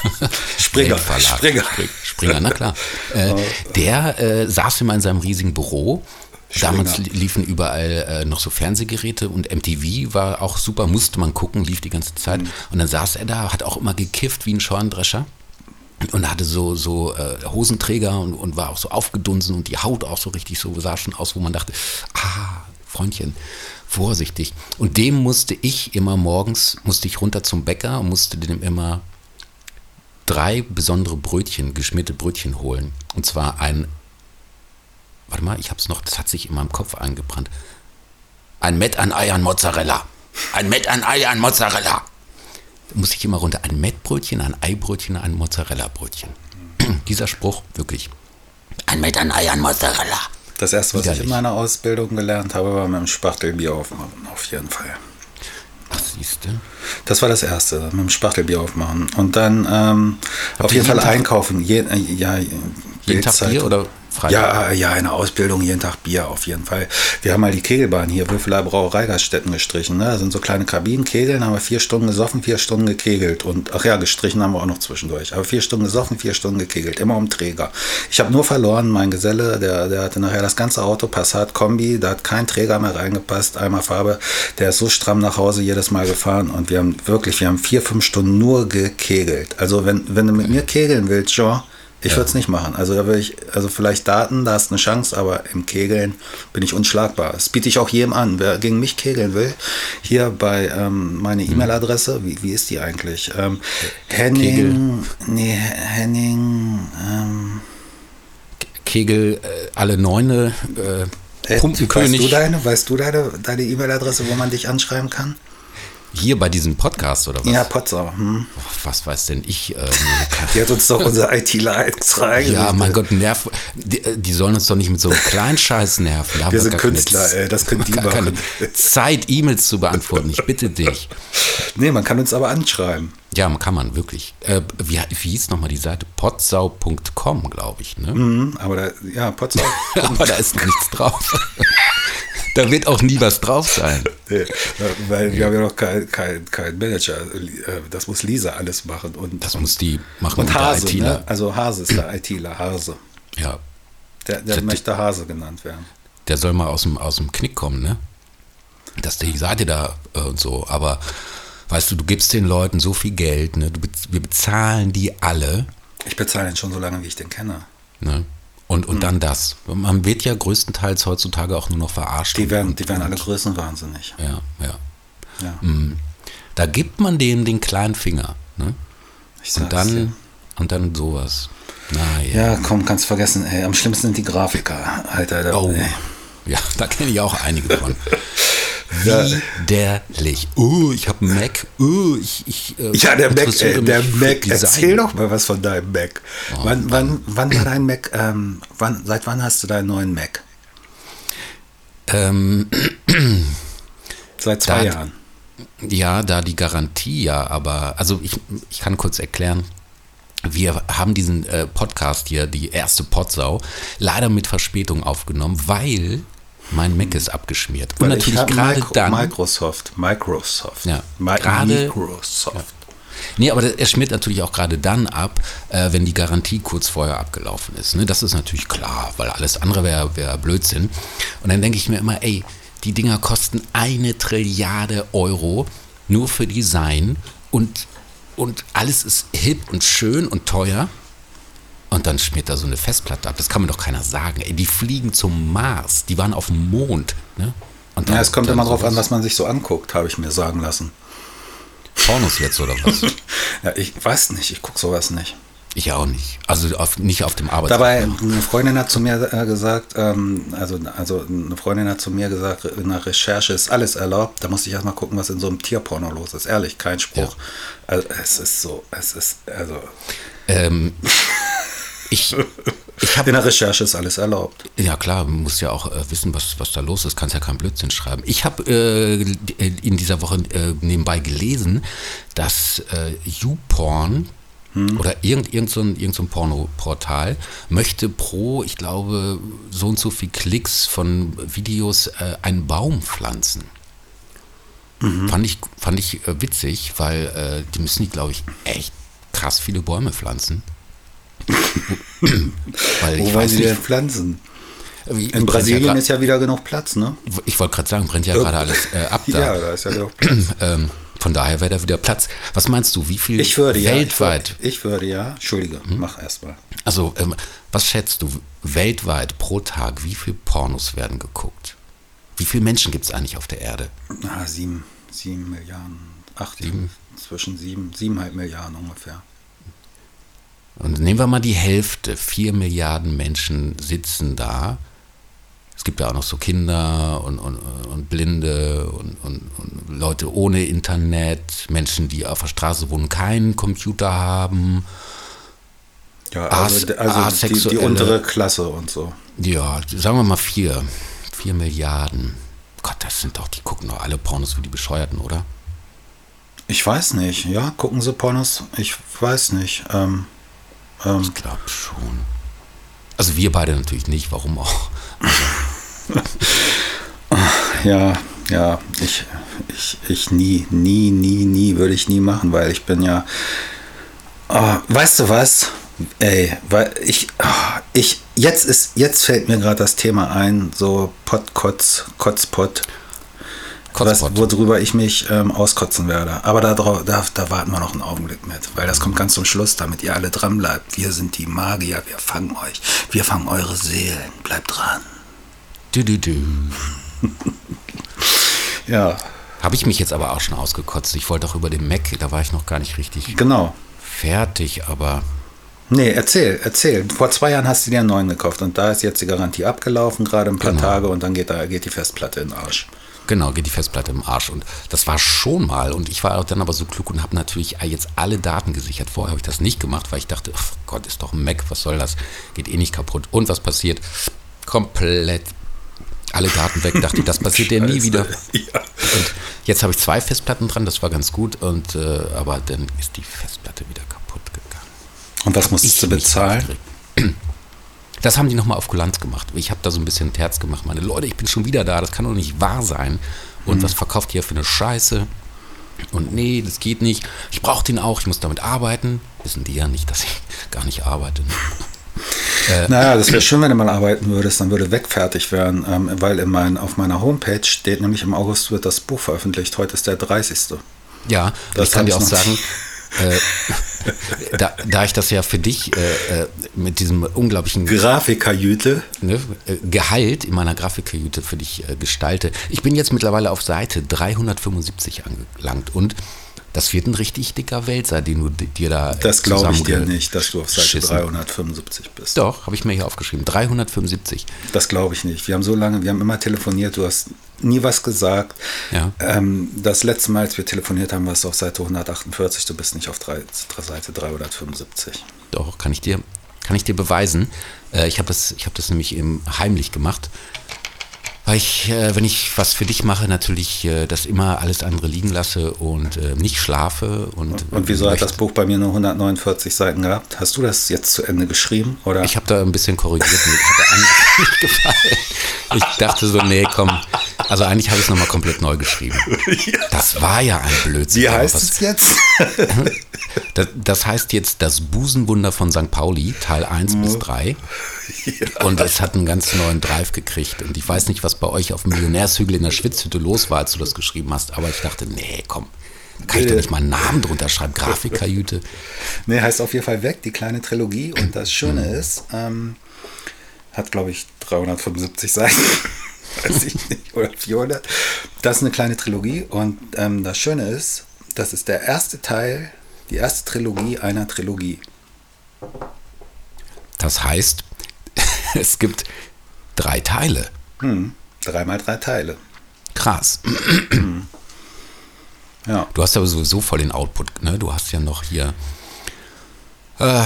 S3: Springer, Springer.
S2: Springer, na klar. Äh, der äh, saß immer in seinem riesigen Büro Damals liefen überall äh, noch so Fernsehgeräte und MTV war auch super, musste man gucken, lief die ganze Zeit. Mhm. Und dann saß er da, hat auch immer gekifft wie ein Schorndrescher und hatte so, so äh, Hosenträger und, und war auch so aufgedunsen und die Haut auch so richtig so, sah schon aus, wo man dachte, ah, Freundchen, vorsichtig. Und dem musste ich immer morgens, musste ich runter zum Bäcker und musste dem immer drei besondere Brötchen, geschmierte Brötchen holen. Und zwar ein warte mal, ich hab's noch, das hat sich in meinem Kopf eingebrannt. Ein Met an Ei an Mozzarella. Ein Met an Ei an Mozzarella. Da muss ich immer runter. Ein Mettbrötchen, ein Eibrötchen, ein Mozzarella-Brötchen. Dieser Spruch, wirklich. Ein Met an Ei an Mozzarella.
S3: Das erste, was Widerlich. ich in meiner Ausbildung gelernt habe, war mit dem Spachtelbier aufmachen, auf jeden Fall.
S2: Ach, siehst du?
S3: Das war das erste, mit dem Spachtelbier aufmachen. Und dann ähm, auf jeden Fall Tag, einkaufen. Je, äh, ja,
S2: jeden Tag Bier oder
S3: Freitag? Ja, ja, eine Ausbildung, jeden Tag Bier auf jeden Fall. Wir haben mal die Kegelbahn hier, Würfeler Brauerei Gaststätten gestrichen. Ne? Das sind so kleine Kabinen, Kegeln, haben wir vier Stunden gesoffen, vier Stunden gekegelt. Und ach ja, gestrichen haben wir auch noch zwischendurch. Aber vier Stunden gesoffen, vier Stunden gekegelt, immer um Träger. Ich habe nur verloren, mein Geselle, der, der hatte nachher das ganze Auto, Passat Kombi, da hat kein Träger mehr reingepasst, einmal Farbe. Der ist so stramm nach Hause jedes Mal gefahren. Und wir haben wirklich, wir haben vier, fünf Stunden nur gekegelt. Also wenn, wenn du mit mir kegeln willst, Jean, ich ja. würde es nicht machen. Also da würde ich, also vielleicht Daten, da hast du eine Chance, aber im Kegeln bin ich unschlagbar. Das biete ich auch jedem an. Wer gegen mich kegeln will, hier bei ähm, meine hm. E-Mail-Adresse, wie, wie ist die eigentlich? Ähm, Henning, Kegel. nee, Henning, ähm,
S2: Kegel, äh, alle Neune, äh, Pumpenkönig.
S3: Weißt du deine, weißt du deine, deine E-Mail-Adresse, wo man dich anschreiben kann?
S2: Hier bei diesem Podcast oder was?
S3: Ja, Potsdam. Hm.
S2: was weiß denn ich? Äh,
S3: die hat uns doch unser ITler extra
S2: Ja, mein Gott, nerv. Die, äh, die, sollen uns doch nicht mit so einem kleinen Scheiß nerven.
S3: Wir, wir sind Künstler, ey, das können die
S2: gar machen. Keine Zeit, E-Mails zu beantworten, ich bitte dich.
S3: Nee, man kann uns aber anschreiben.
S2: Ja, man kann man, wirklich. Äh, wie, wie hieß nochmal die Seite? potsau.com, glaube ich, ne?
S3: Mhm, aber da, ja, Potsau.
S2: aber da ist nichts drauf. da wird auch nie was drauf sein.
S3: Nee, weil wir haben ja noch keinen kein, kein Manager. Das muss Lisa alles machen. Und,
S2: das muss die machen.
S3: Und Hase, ne? also Hase ist der ITler, Hase.
S2: Ja.
S3: Der, der, möchte Hase genannt werden.
S2: Der soll mal aus dem, aus dem Knick kommen, ne? Dass die Seite da äh, und so, aber weißt du, du gibst den Leuten so viel Geld, ne? Du, wir bezahlen die alle.
S3: Ich bezahle ihn schon so lange, wie ich den kenne.
S2: Ne? Und, und hm. dann das. Man wird ja größtenteils heutzutage auch nur noch verarscht.
S3: Die werden, die werden alle größenwahnsinnig.
S2: Ja, ja. ja. Mhm. Da gibt man denen den kleinen Finger. Ne? Ich und dann dir. und dann sowas.
S3: Na, ja. ja, komm, kannst vergessen. Ey, am schlimmsten sind die Grafiker. Alter,
S2: oh. Ey. Ja, da kenne ich auch einige von. Widerlich. Oh, ich habe einen Mac. Oh, ich, ich,
S3: äh, ja, der Mac, äh, der Mac. Erzähl doch mal was von deinem Mac. Oh, wann, wann, wann war dein Mac? Ähm, wann, seit wann hast du deinen neuen Mac?
S2: Ähm,
S3: seit zwei
S2: da,
S3: Jahren.
S2: Ja, da die Garantie ja, aber also ich, ich kann kurz erklären. Wir haben diesen äh, Podcast hier, die erste Potsau, leider mit Verspätung aufgenommen, weil mein Mac ist abgeschmiert.
S3: Und Weil natürlich gerade dann. Microsoft, Microsoft.
S2: Ja, gerade. Microsoft. Ja. Nee, aber er schmiert natürlich auch gerade dann ab, äh, wenn die Garantie kurz vorher abgelaufen ist. Ne? Das ist natürlich klar, weil alles andere wäre wär Blödsinn. Und dann denke ich mir immer, ey, die Dinger kosten eine Trilliarde Euro nur für Design und, und alles ist hip und schön und teuer. Und dann schmiert da so eine Festplatte ab. Das kann mir doch keiner sagen. Ey, die fliegen zum Mars. Die waren auf dem Mond. Ne?
S3: Und dann, ja, es kommt immer darauf an, was man sich so anguckt, habe ich mir sagen lassen.
S2: Pornos jetzt oder was?
S3: ja, ich weiß nicht, ich gucke sowas nicht.
S2: Ich auch nicht. Also auf, nicht auf dem Arbeitsplatz.
S3: Dabei, eine Freundin hat zu mir äh, gesagt, ähm, also, also eine Freundin hat zu mir gesagt, in der Recherche ist alles erlaubt. Da musste ich erstmal gucken, was in so einem Tierporno los ist. Ehrlich, kein Spruch. Ja. Also es ist so, es ist, also.
S2: Ähm, ich, ich
S3: In der Recherche ist alles erlaubt.
S2: Ja klar, man muss ja auch äh, wissen, was, was da los ist. Kannst ja keinen Blödsinn schreiben. Ich habe äh, in dieser Woche äh, nebenbei gelesen, dass äh, YouPorn hm. oder irgend, irgend so ein, irgend so ein Pornoportal möchte pro, ich glaube, so und so viel Klicks von Videos äh, einen Baum pflanzen. Mhm. Fand ich, fand ich äh, witzig, weil äh, die müssen die, glaube ich, echt krass viele Bäume pflanzen.
S3: weil Wo wollen sie denn pflanzen? In Brasilien ja ist ja wieder genug Platz, ne?
S2: Ich wollte gerade sagen, brennt ja gerade alles äh, ab da. Ja, da ist ja genug Platz. ähm, von daher wäre da wieder Platz. Was meinst du, wie viel
S3: ich würde, weltweit? Ja, ich, würde, ich würde ja, Entschuldige, hm? mach erstmal.
S2: Also, ähm, was schätzt du weltweit pro Tag, wie viele Pornos werden geguckt? Wie viele Menschen gibt es eigentlich auf der Erde?
S3: Na, sieben, sieben Milliarden, acht, sieben. zwischen sieben, siebeneinhalb Milliarden ungefähr.
S2: Und nehmen wir mal die Hälfte, vier Milliarden Menschen sitzen da es gibt ja auch noch so Kinder und, und, und Blinde und, und, und, Leute ohne Internet, Menschen, die auf der Straße wohnen, keinen Computer haben.
S3: Ja, also, also die, die, untere Klasse und so.
S2: Ja, sagen wir mal vier. Vier Milliarden. Gott, das sind doch, die gucken doch alle Pornos wie die Bescheuerten, oder?
S3: Ich weiß nicht. Ja, gucken sie Pornos? Ich weiß nicht. Ähm,
S2: ähm. Ich glaube schon. Also wir beide natürlich nicht, warum auch?
S3: ja, ja, ich, ich, ich nie, nie, nie, nie würde ich nie machen, weil ich bin ja. Oh, weißt du was? Ey, weil ich, oh, ich, jetzt ist, jetzt fällt mir gerade das Thema ein, so Pott, Kotz, Kotzpott. Was, worüber ich mich ähm, auskotzen werde. Aber da, da, da warten wir noch einen Augenblick mit, weil das kommt ganz zum Schluss, damit ihr alle dran bleibt. Wir sind die Magier, wir fangen euch, wir fangen eure Seelen. Bleibt dran.
S2: Du, du, du.
S3: ja.
S2: Habe ich mich jetzt aber auch schon ausgekotzt. Ich wollte auch über den Mac, da war ich noch gar nicht richtig
S3: genau.
S2: fertig, aber.
S3: Nee, erzähl, erzähl. Vor zwei Jahren hast du dir einen neuen gekauft und da ist jetzt die Garantie abgelaufen, gerade ein paar genau. Tage und dann geht, da, geht die Festplatte in den Arsch.
S2: Genau, geht die Festplatte im Arsch. Und das war schon mal. Und ich war dann aber so klug und habe natürlich jetzt alle Daten gesichert. Vorher habe ich das nicht gemacht, weil ich dachte, oh Gott, ist doch ein Mac, was soll das? Geht eh nicht kaputt. Und was passiert? Komplett alle Daten weg. Dachte ich, das passiert ja nie wieder. Ja. Und jetzt habe ich zwei Festplatten dran, das war ganz gut. Und, äh, aber dann ist die Festplatte wieder kaputt gegangen.
S3: Und was musstest du bezahlen?
S2: Das haben die nochmal auf Kulanz gemacht. Ich habe da so ein bisschen Terz gemacht. Meine Leute, ich bin schon wieder da, das kann doch nicht wahr sein. Und mhm. was verkauft ihr für eine Scheiße? Und nee, das geht nicht. Ich brauche den auch, ich muss damit arbeiten. Wissen die ja nicht, dass ich gar nicht arbeite. Ne?
S3: Äh, naja, das wäre schön, wenn du mal arbeiten würdest, dann würde wegfertig werden, ähm, weil in mein, auf meiner Homepage steht nämlich im August wird das Buch veröffentlicht. Heute ist der 30.
S2: Ja, das ich kann dir auch sagen, äh, da, da, ich das ja für dich äh, äh mit diesem unglaublichen
S3: Grafikkajüte
S2: ne, äh, Gehalt in meiner Grafikkajüte für dich äh, gestalte. Ich bin jetzt mittlerweile auf Seite 375 angelangt und das wird ein richtig dicker Wälzer, den du dir da.
S3: Das glaube ich dir nicht, dass du auf Seite Schissen. 375 bist.
S2: Doch, habe ich mir hier aufgeschrieben. 375.
S3: Das glaube ich nicht. Wir haben so lange, wir haben immer telefoniert, du hast nie was gesagt.
S2: Ja.
S3: Ähm, das letzte Mal, als wir telefoniert haben, warst du auf Seite 148, du bist nicht auf drei, Seite 375.
S2: Doch, kann ich dir, kann ich dir beweisen. Äh, ich habe das, hab das nämlich eben heimlich gemacht weil ich, äh, wenn ich was für dich mache, natürlich äh, das immer alles andere liegen lasse und äh, nicht schlafe. Und,
S3: und wieso hat das Buch bei mir nur 149 Seiten gehabt? Hast du das jetzt zu Ende geschrieben? Oder?
S2: Ich habe da ein bisschen korrigiert, mir hat nicht gefallen. Ich dachte so, nee, komm. Also eigentlich habe ich es nochmal komplett neu geschrieben. Das war ja ein Blödsinn.
S3: Wie heißt es jetzt?
S2: das, das, heißt jetzt das Busenwunder von St. Pauli, Teil 1 mhm. bis 3. Ja. Und es hat einen ganz neuen Drive gekriegt. Und ich weiß nicht, was bei euch auf dem Millionärshügel in der Schwitzhütte los war, als du das geschrieben hast. Aber ich dachte, nee, komm, Kann ich doch nicht mal einen Namen drunter schreiben? Grafikkajüte?
S3: nee, heißt auf jeden Fall weg, die kleine Trilogie. Und das Schöne mhm. ist, ähm, hat glaube ich 375 Seiten. Weiß ich nicht, oder 400. Das ist eine kleine Trilogie. Und ähm, das Schöne ist, das ist der erste Teil, die erste Trilogie einer Trilogie.
S2: Das heißt, es gibt drei Teile.
S3: Hm, dreimal drei Teile.
S2: Krass. ja. Du hast aber sowieso voll den Output, ne? Du hast ja noch hier. Äh,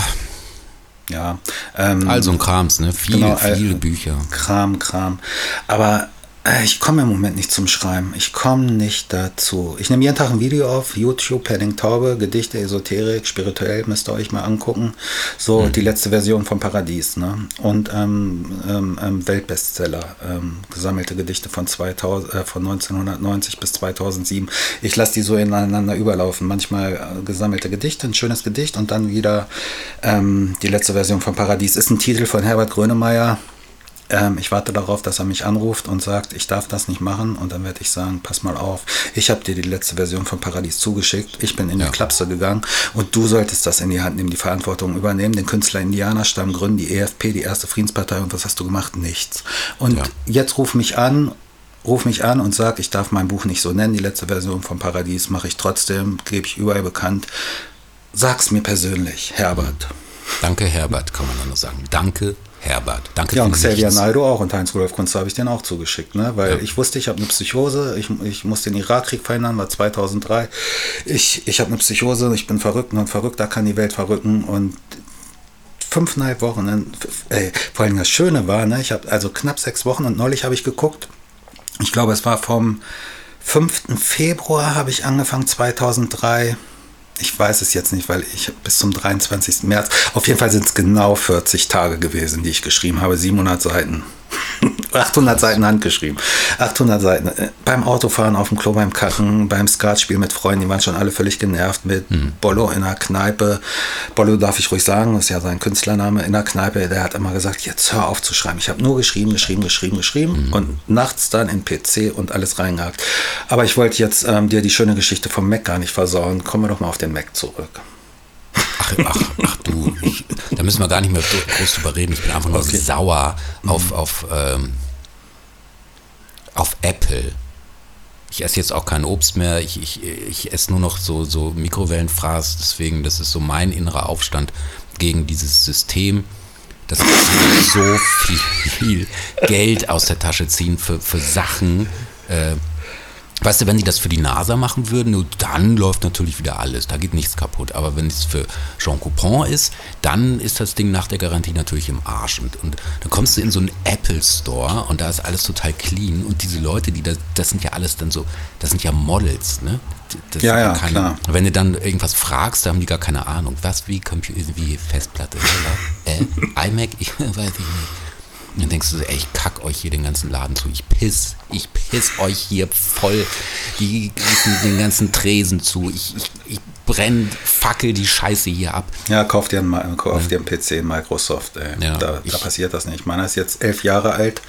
S3: ja.
S2: Ähm, also ein Krams, ne? Viele, genau, äh, viele Bücher.
S3: Kram, Kram. Aber ich komme im Moment nicht zum Schreiben. Ich komme nicht dazu. Ich nehme jeden Tag ein Video auf, YouTube, Padding Taube, Gedichte, Esoterik, spirituell, müsst ihr euch mal angucken. So mhm. die letzte Version vom Paradies. Ne? Und ähm, ähm, ähm Weltbestseller, ähm, gesammelte Gedichte von, 2000, äh, von 1990 bis 2007. Ich lasse die so ineinander überlaufen. Manchmal äh, gesammelte Gedichte, ein schönes Gedicht und dann wieder ähm, die letzte Version vom Paradies. Ist ein Titel von Herbert Grönemeyer ähm, ich warte darauf, dass er mich anruft und sagt, ich darf das nicht machen. Und dann werde ich sagen, pass mal auf, ich habe dir die letzte Version von Paradies zugeschickt. Ich bin in ja. die Klapse gegangen und du solltest das in die Hand nehmen, die Verantwortung übernehmen, den Künstler Indianerstamm gründen, die EFP, die erste Friedenspartei. Und was hast du gemacht? Nichts. Und ja. jetzt ruf mich an ruf mich an und sag, ich darf mein Buch nicht so nennen, die letzte Version von Paradies mache ich trotzdem, gebe ich überall bekannt. Sag's mir persönlich, Herbert.
S2: Danke, Herbert, kann man nur sagen. Danke, Herbert. Danke
S3: Ja, und Xavier Naldo auch und Heinz Rudolf Kunze habe ich den auch zugeschickt, ne? weil ja. ich wusste, ich habe eine Psychose, ich, ich muss den Irakkrieg verhindern, war 2003. Ich, ich habe eine Psychose, ich bin verrückt und verrückter kann die Welt verrücken und fünfeinhalb Wochen, äh, vor allem das Schöne war, ne? ich habe also knapp sechs Wochen und neulich habe ich geguckt, ich glaube, es war vom 5. Februar habe ich angefangen, 2003 ich weiß es jetzt nicht, weil ich bis zum 23. März, auf jeden Fall sind es genau 40 Tage gewesen, die ich geschrieben habe, 700 Seiten. 800 Seiten handgeschrieben. 800 Seiten. Äh, beim Autofahren, auf dem Klo, beim Kacken, beim Skatspiel mit Freunden, die waren schon alle völlig genervt mit mhm. Bollo in der Kneipe. Bollo darf ich ruhig sagen, ist ja sein Künstlername in der Kneipe. Der hat immer gesagt, jetzt hör auf zu schreiben. Ich habe nur geschrieben, geschrieben, geschrieben, geschrieben mhm. und nachts dann in PC und alles reingehakt. Aber ich wollte jetzt ähm, dir die schöne Geschichte vom Mac gar nicht versauen. Kommen wir doch mal auf den Mac zurück.
S2: Ach, ach, ach du, ich, da müssen wir gar nicht mehr groß drüber reden. Ich bin einfach nur okay. sauer auf, mhm. auf, ähm, auf Apple. Ich esse jetzt auch kein Obst mehr. Ich, ich, ich esse nur noch so, so Mikrowellenfraß. Deswegen, das ist so mein innerer Aufstand gegen dieses System. Das so viel, viel Geld aus der Tasche ziehen für, für Sachen. Äh, Weißt du, wenn die das für die NASA machen würden, dann läuft natürlich wieder alles, da geht nichts kaputt. Aber wenn es für Jean Coupon ist, dann ist das Ding nach der Garantie natürlich im Arsch. Und, und dann kommst du in so einen Apple Store und da ist alles total clean. Und diese Leute, die das, das sind ja alles dann so, das sind ja Models, ne?
S3: Das ja, ja, keine, klar.
S2: Wenn du dann irgendwas fragst, da haben die gar keine Ahnung. Was, wie Computer, wie Festplatte, äh, iMac, ich weiß ich nicht. Und dann denkst du so, ey, ich kack euch hier den ganzen Laden zu. Ich piss, ich piss euch hier voll die ganzen, den ganzen Tresen zu. Ich, ich, ich brenn, fackel die Scheiße hier ab.
S3: Ja, kauf dir einen, kauf dir einen PC in Microsoft. Ey. Ja, da, da passiert das nicht. Meiner ist jetzt elf Jahre alt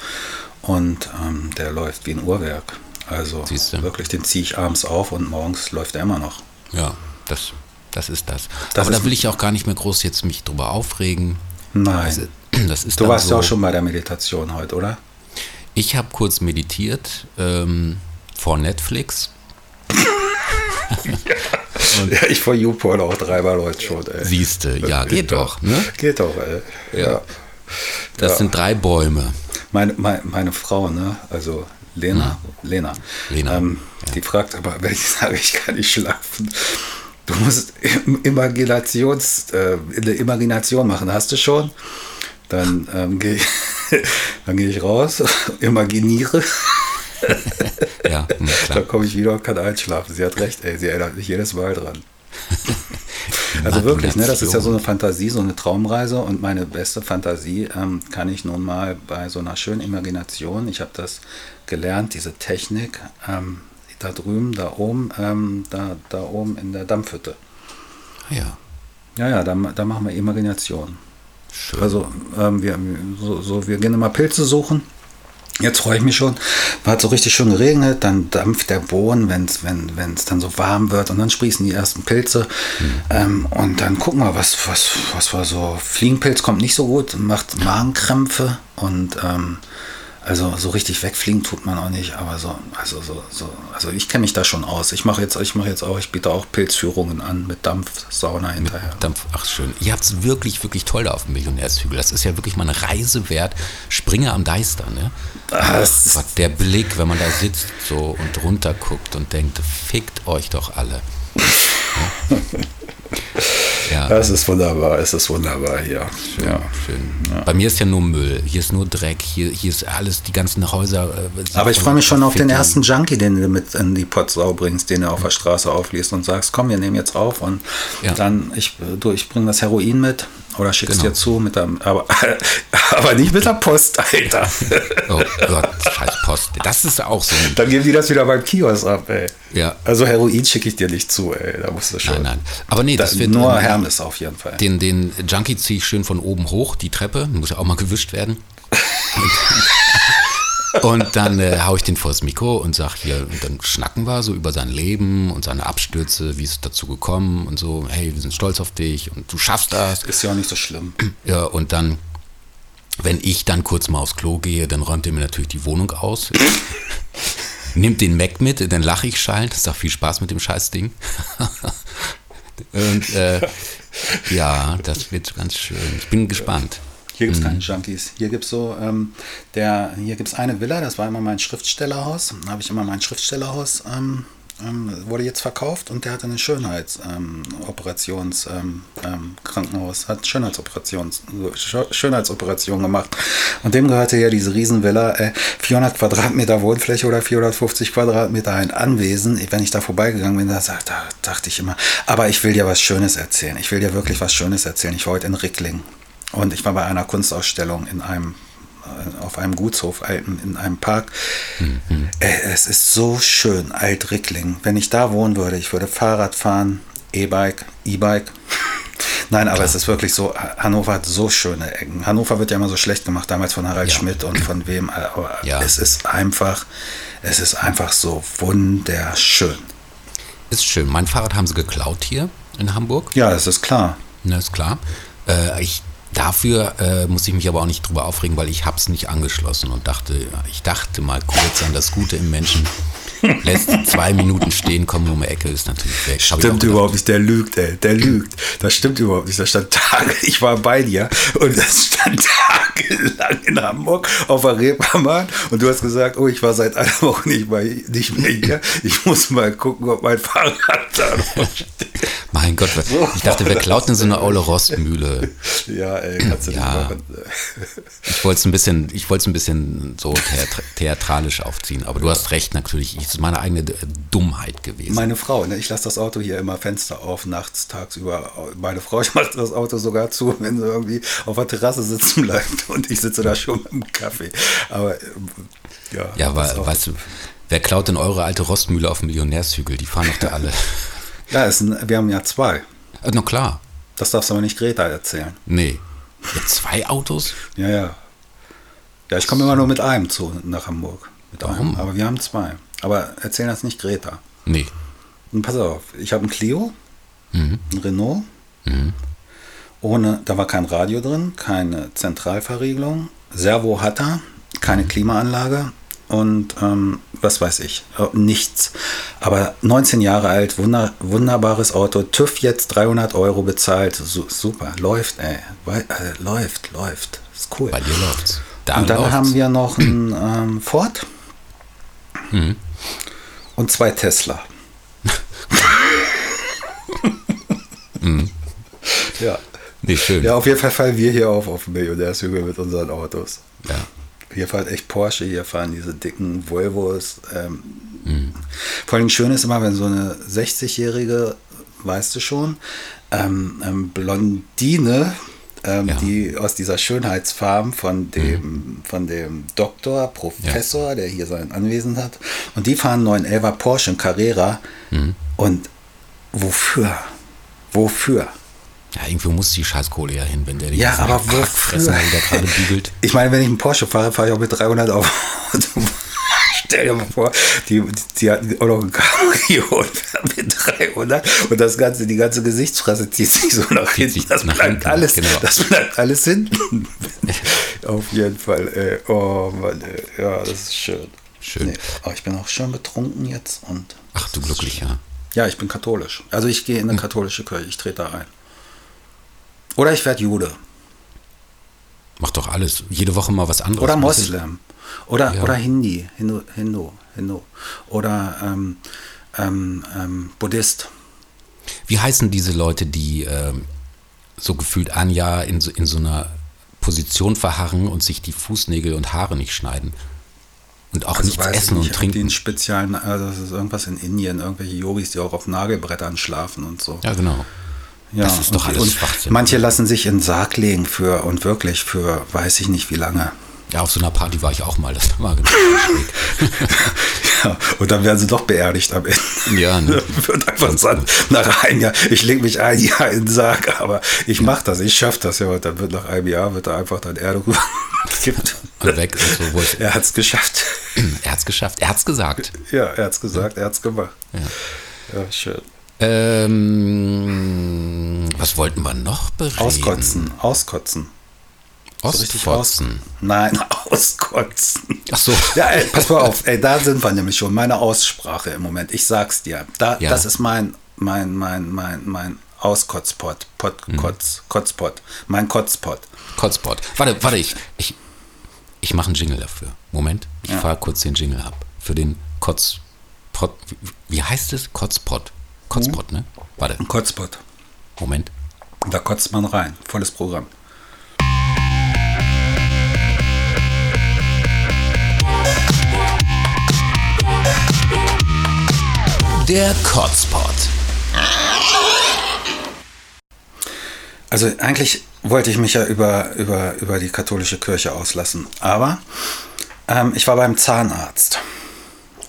S3: und ähm, der läuft wie ein Uhrwerk. Also wirklich, den ziehe ich abends auf und morgens läuft er immer noch.
S2: Ja, das, das ist das. das Aber ist da will ich auch gar nicht mehr groß jetzt mich drüber aufregen.
S3: Nein. Also, das ist du warst ja so, auch schon bei der Meditation heute, oder?
S2: Ich habe kurz meditiert ähm, vor Netflix.
S3: ja, ich vor YouPorn auch dreimal heute schon.
S2: Siehste, ja, geht, doch. Ne?
S3: Geht doch, ey.
S2: Ja. ja. Das ja. sind drei Bäume.
S3: Meine, meine, meine Frau, ne? Also Lena, hm. Lena, Lena ähm, ja. die fragt aber, wenn ich sage, ich kann nicht schlafen, du musst Imaginations, äh, eine Imagination machen, hast du schon? Dann ähm, gehe ich, geh ich raus, imaginiere. ja, dann komme ich wieder und kann einschlafen. Sie hat recht, ey, sie erinnert mich jedes Mal dran. also wirklich, ne, das ist ja so eine Fantasie, so eine Traumreise und meine beste Fantasie ähm, kann ich nun mal bei so einer schönen Imagination, ich habe das gelernt, diese Technik, ähm, da drüben, da oben, ähm, da, da oben in der Dampfhütte.
S2: Ja.
S3: Ja, ja, da, da machen wir Imagination. Schön. Also ähm, wir, so, so, wir gehen immer Pilze suchen Jetzt freue ich mich schon. Hat so richtig schön geregnet, dann dampft der Boden, wenn's, wenn es dann so warm wird und dann sprießen die ersten Pilze. Mhm. Ähm, und dann gucken wir, was, was, was war so. Fliegenpilz kommt nicht so gut, macht Magenkrämpfe und ähm, also so richtig wegfliegen tut man auch nicht, aber so, also so, so, also ich kenne mich da schon aus. Ich mache jetzt, ich mache jetzt auch, ich biete auch Pilzführungen an mit Dampfsauna hinterher. Mit
S2: Dampf, ach schön. Ihr habt es wirklich, wirklich toll da auf dem Millionärshügel. Das ist ja wirklich mal eine Reise wert. Springer am Deister, ne? Das Gott, der Blick, wenn man da sitzt so und runter guckt und denkt, fickt euch doch alle.
S3: Ja? Ja. Es ist wunderbar, es ist wunderbar hier.
S2: Schön, ja. schön. Ja. Bei mir ist ja nur Müll, hier ist nur Dreck, hier, hier ist alles, die ganzen Häuser.
S3: Äh, Aber ich freue mich schon auf den ersten Junkie, den du mit in die Potsau bringst, den du auf der Straße aufliest und sagst, komm, wir nehmen jetzt auf und dann, ich, du, ich bringe das Heroin mit oder schickst genau. dir zu mit der, aber, aber nicht mit der Post, Alter.
S2: Oh Gott, scheiß Post. Das ist auch so.
S3: Dann geben die das wieder beim Kiosk ab, ey. Ja. Also Heroin schicke ich dir nicht zu, ey. Da musst du schon.
S2: Nein, nein. Aber nee, das,
S3: das wird. Nur Hermes auf jeden Fall.
S2: Den, den Junkie ziehe ich schön von oben hoch, die Treppe. Muss ja auch mal gewischt werden. Und dann äh, haue ich den vors Mikro und sage hier, und dann schnacken wir so über sein Leben und seine Abstürze, wie ist es dazu gekommen und so, hey, wir sind stolz auf dich und du schaffst das.
S3: Ist ja auch nicht so schlimm.
S2: Ja, und dann, wenn ich dann kurz mal aufs Klo gehe, dann räumt er mir natürlich die Wohnung aus. Nimmt den Mac mit, dann lache ich schallend, sag viel Spaß mit dem Scheißding. und äh, ja, das wird ganz schön. Ich bin gespannt.
S3: Hier gibt es mhm. keine Junkies. Hier gibt es so, ähm, der, hier gibt es eine Villa, das war immer mein Schriftstellerhaus. Da habe ich immer mein Schriftstellerhaus, ähm, ähm, wurde jetzt verkauft und der hatte eine Schönheitsoperations, ähm, ähm, Krankenhaus, hat Schönheitsoperations, Schönheitsoperation gemacht. Und dem gehörte ja diese Riesenvilla, äh, 400 Quadratmeter Wohnfläche oder 450 Quadratmeter ein Anwesen. Wenn ich da vorbeigegangen bin, da, da dachte ich immer, aber ich will dir was Schönes erzählen. Ich will dir wirklich was Schönes erzählen. Ich war heute in Rickling. Und ich war bei einer Kunstausstellung in einem äh, auf einem Gutshof in einem Park. Mhm. Es ist so schön, Altrickling. Wenn ich da wohnen würde, ich würde Fahrrad fahren, E-Bike, E-Bike. Nein, aber Klar. es ist wirklich so, Hannover hat so schöne Ecken. Hannover wird ja immer so schlecht gemacht, damals von Harald ja. Schmidt und von wem. Aber ja. es ist einfach, es ist einfach so wunderschön.
S2: Ist schön. Mein Fahrrad haben sie geklaut hier in Hamburg.
S3: Ja, das ist klar.
S2: Das ist klar. Äh, ich Dafür äh, muss ich mich aber auch nicht drüber aufregen, weil ich habe es nicht angeschlossen und dachte, ich dachte mal kurz an das Gute im Menschen. Lässt zwei Minuten stehen, kommen um die Ecke, ist natürlich weg.
S3: Stimmt überhaupt nicht, der lügt, ey, der lügt. Das stimmt überhaupt nicht. Das stand Tage, ich war bei dir und das stand tagelang in Hamburg auf der Reeperbahn und du hast gesagt, oh, ich war seit einer Woche nicht, mehr, nicht mehr hier. Ich muss mal gucken, ob mein Fahrrad da noch steht.
S2: Mein Gott, ich dachte, wer klaut denn so eine aule Rostmühle?
S3: Ja, ey, kannst du ja. nicht machen.
S2: Ich wollte es ein bisschen, ich wollte es ein bisschen so theatralisch aufziehen, aber du hast recht, natürlich. Es ist meine eigene Dummheit gewesen.
S3: Meine Frau, ne, ich lasse das Auto hier immer Fenster auf, nachts, tagsüber. Meine Frau, ich mache das Auto sogar zu, wenn sie irgendwie auf der Terrasse sitzen bleibt und ich sitze da schon mit dem Kaffee. Aber ja.
S2: Ja, weil, weißt du, wer klaut denn eure alte Rostmühle auf dem Millionärshügel? Die fahren doch da alle.
S3: Ja, ein, wir haben ja zwei.
S2: Äh, na klar.
S3: Das darfst du aber nicht Greta erzählen.
S2: Nee. Ja, zwei Autos?
S3: Ja, ja. Ja, ich komme immer nur mit einem zu nach Hamburg. Mit Warum? Einem. Aber wir haben zwei. Aber erzählen das nicht Greta.
S2: Nee.
S3: Und pass auf, ich habe einen Clio, mhm. einen Renault. Mhm. Ohne, da war kein Radio drin, keine Zentralverriegelung. Servo hat er, keine mhm. Klimaanlage, und ähm, was weiß ich, äh, nichts. Aber 19 Jahre alt, wunder, wunderbares Auto, TÜV jetzt 300 Euro bezahlt, so, super, läuft, ey, äh, läuft, läuft, ist cool.
S2: Bei dir läuft's.
S3: Da und dann läuft's. haben wir noch einen ähm, Ford mhm. und zwei Tesla. mhm. Ja.
S2: Nicht schön.
S3: Ja, auf jeden Fall fallen wir hier auf auf Millionärshügel mit unseren Autos.
S2: Ja.
S3: Hier fahren echt Porsche, hier fahren diese dicken Volvos. Ähm, mhm. Vor allem schön ist immer, wenn so eine 60-jährige, weißt du schon, ähm, ähm, Blondine, ähm, ja. die aus dieser Schönheitsfarm von dem, mhm. von dem Doktor, Professor, ja. der hier sein Anwesen hat, und die fahren 911er Porsche in Carrera. Mhm. Und wofür? Wofür?
S2: Ja, irgendwo muss die Scheißkohle ja hin, wenn der die
S3: Ja, aber wofür?
S2: wieder gerade bügelt.
S3: Ich meine, wenn ich einen Porsche fahre, fahre ich auch mit 300 auf. Stell dir mal vor, die, die, hatten auch noch ein Cabrio mit 300 und das ganze, die ganze Gesichtsfresse zieht sich so nach hinten. Das
S2: nach
S3: bleibt
S2: hinten,
S3: alles,
S2: genau.
S3: das bleibt alles hinten. Auf jeden Fall, ey. Oh Mann, ey. Ja, das ist schön.
S2: Schön.
S3: Nee, aber ich bin auch schön betrunken jetzt und.
S2: Ach du glücklicher.
S3: Ja, ich bin katholisch. Also ich gehe in eine katholische Kirche, ich trete da ein. Oder ich werde Jude.
S2: Mach doch alles. Jede Woche mal was anderes.
S3: Oder Moslem. Oder,
S2: Ja.
S3: oder Hindi. Hindu, Hindu, Hindu. Oder ähm, ähm, ähm, Buddhist.
S2: Wie heißen diese Leute, die ähm, so gefühlt ein Jahr in so, in so einer Position verharren und sich die Fußnägel und Haare nicht schneiden? Und auch nichts
S3: Also ich
S2: essen
S3: nicht,
S2: und trinken?
S3: in speziellen, also das ist irgendwas in Indien, irgendwelche Yogis, die auch auf Nagelbrettern schlafen und so.
S2: Ja, genau.
S3: Ja,
S2: das ist doch alles Schwachsinn.
S3: Manche lassen sich in den Sarg legen für und wirklich für weiß ich nicht wie lange.
S2: Ja, auf so einer Party war ich auch mal. Das war genau.
S3: Ja, und dann werden sie doch beerdigt am Ende.
S2: Ja, ne?
S3: Wird einfach sagen, nach einem Jahr, ich lege mich ein Jahr in den Sarg, aber ich mache das, ich schaffe das ja. Und dann wird nach einem Jahr wird da einfach dann Erde rübergekippt.
S2: Und weg und so. Wo es,
S3: Er hat es geschafft.
S2: er hat's geschafft. Er hat's gesagt.
S3: Ja, er hat es gesagt, er hat es gemacht.
S2: Ja.
S3: Ja, schön.
S2: Ähm, was wollten wir noch bereden?
S3: Auskotzen, auskotzen. So richtig aus.
S2: Ostfotzen.
S3: Nein, auskotzen.
S2: Ach so.
S3: Ja, ey, pass mal auf, ey, da sind wir nämlich schon. Meine Aussprache im Moment. Ich sag's dir. Da,
S2: Ja.
S3: Das ist mein, mein, mein, mein, mein Auskotzpot. Pot,
S2: Mhm.
S3: Kotz, Kotzpot. Mein Kotzpot.
S2: Kotzpot. Warte, warte, ich, ich, ich mache einen Jingle dafür. Moment, ich
S3: Ja.
S2: fahre kurz den Jingle ab. Für den Kotzpot. Wie, wie heißt es? Kotzpot. Kotzpot, ne? Warte,
S3: Ein Kotzpot.
S2: Moment.
S3: Da kotzt man rein. Volles Programm.
S2: Der Kotzpot.
S3: Also eigentlich wollte ich mich ja über, über, über die katholische Kirche auslassen. Aber ähm, ich war beim Zahnarzt.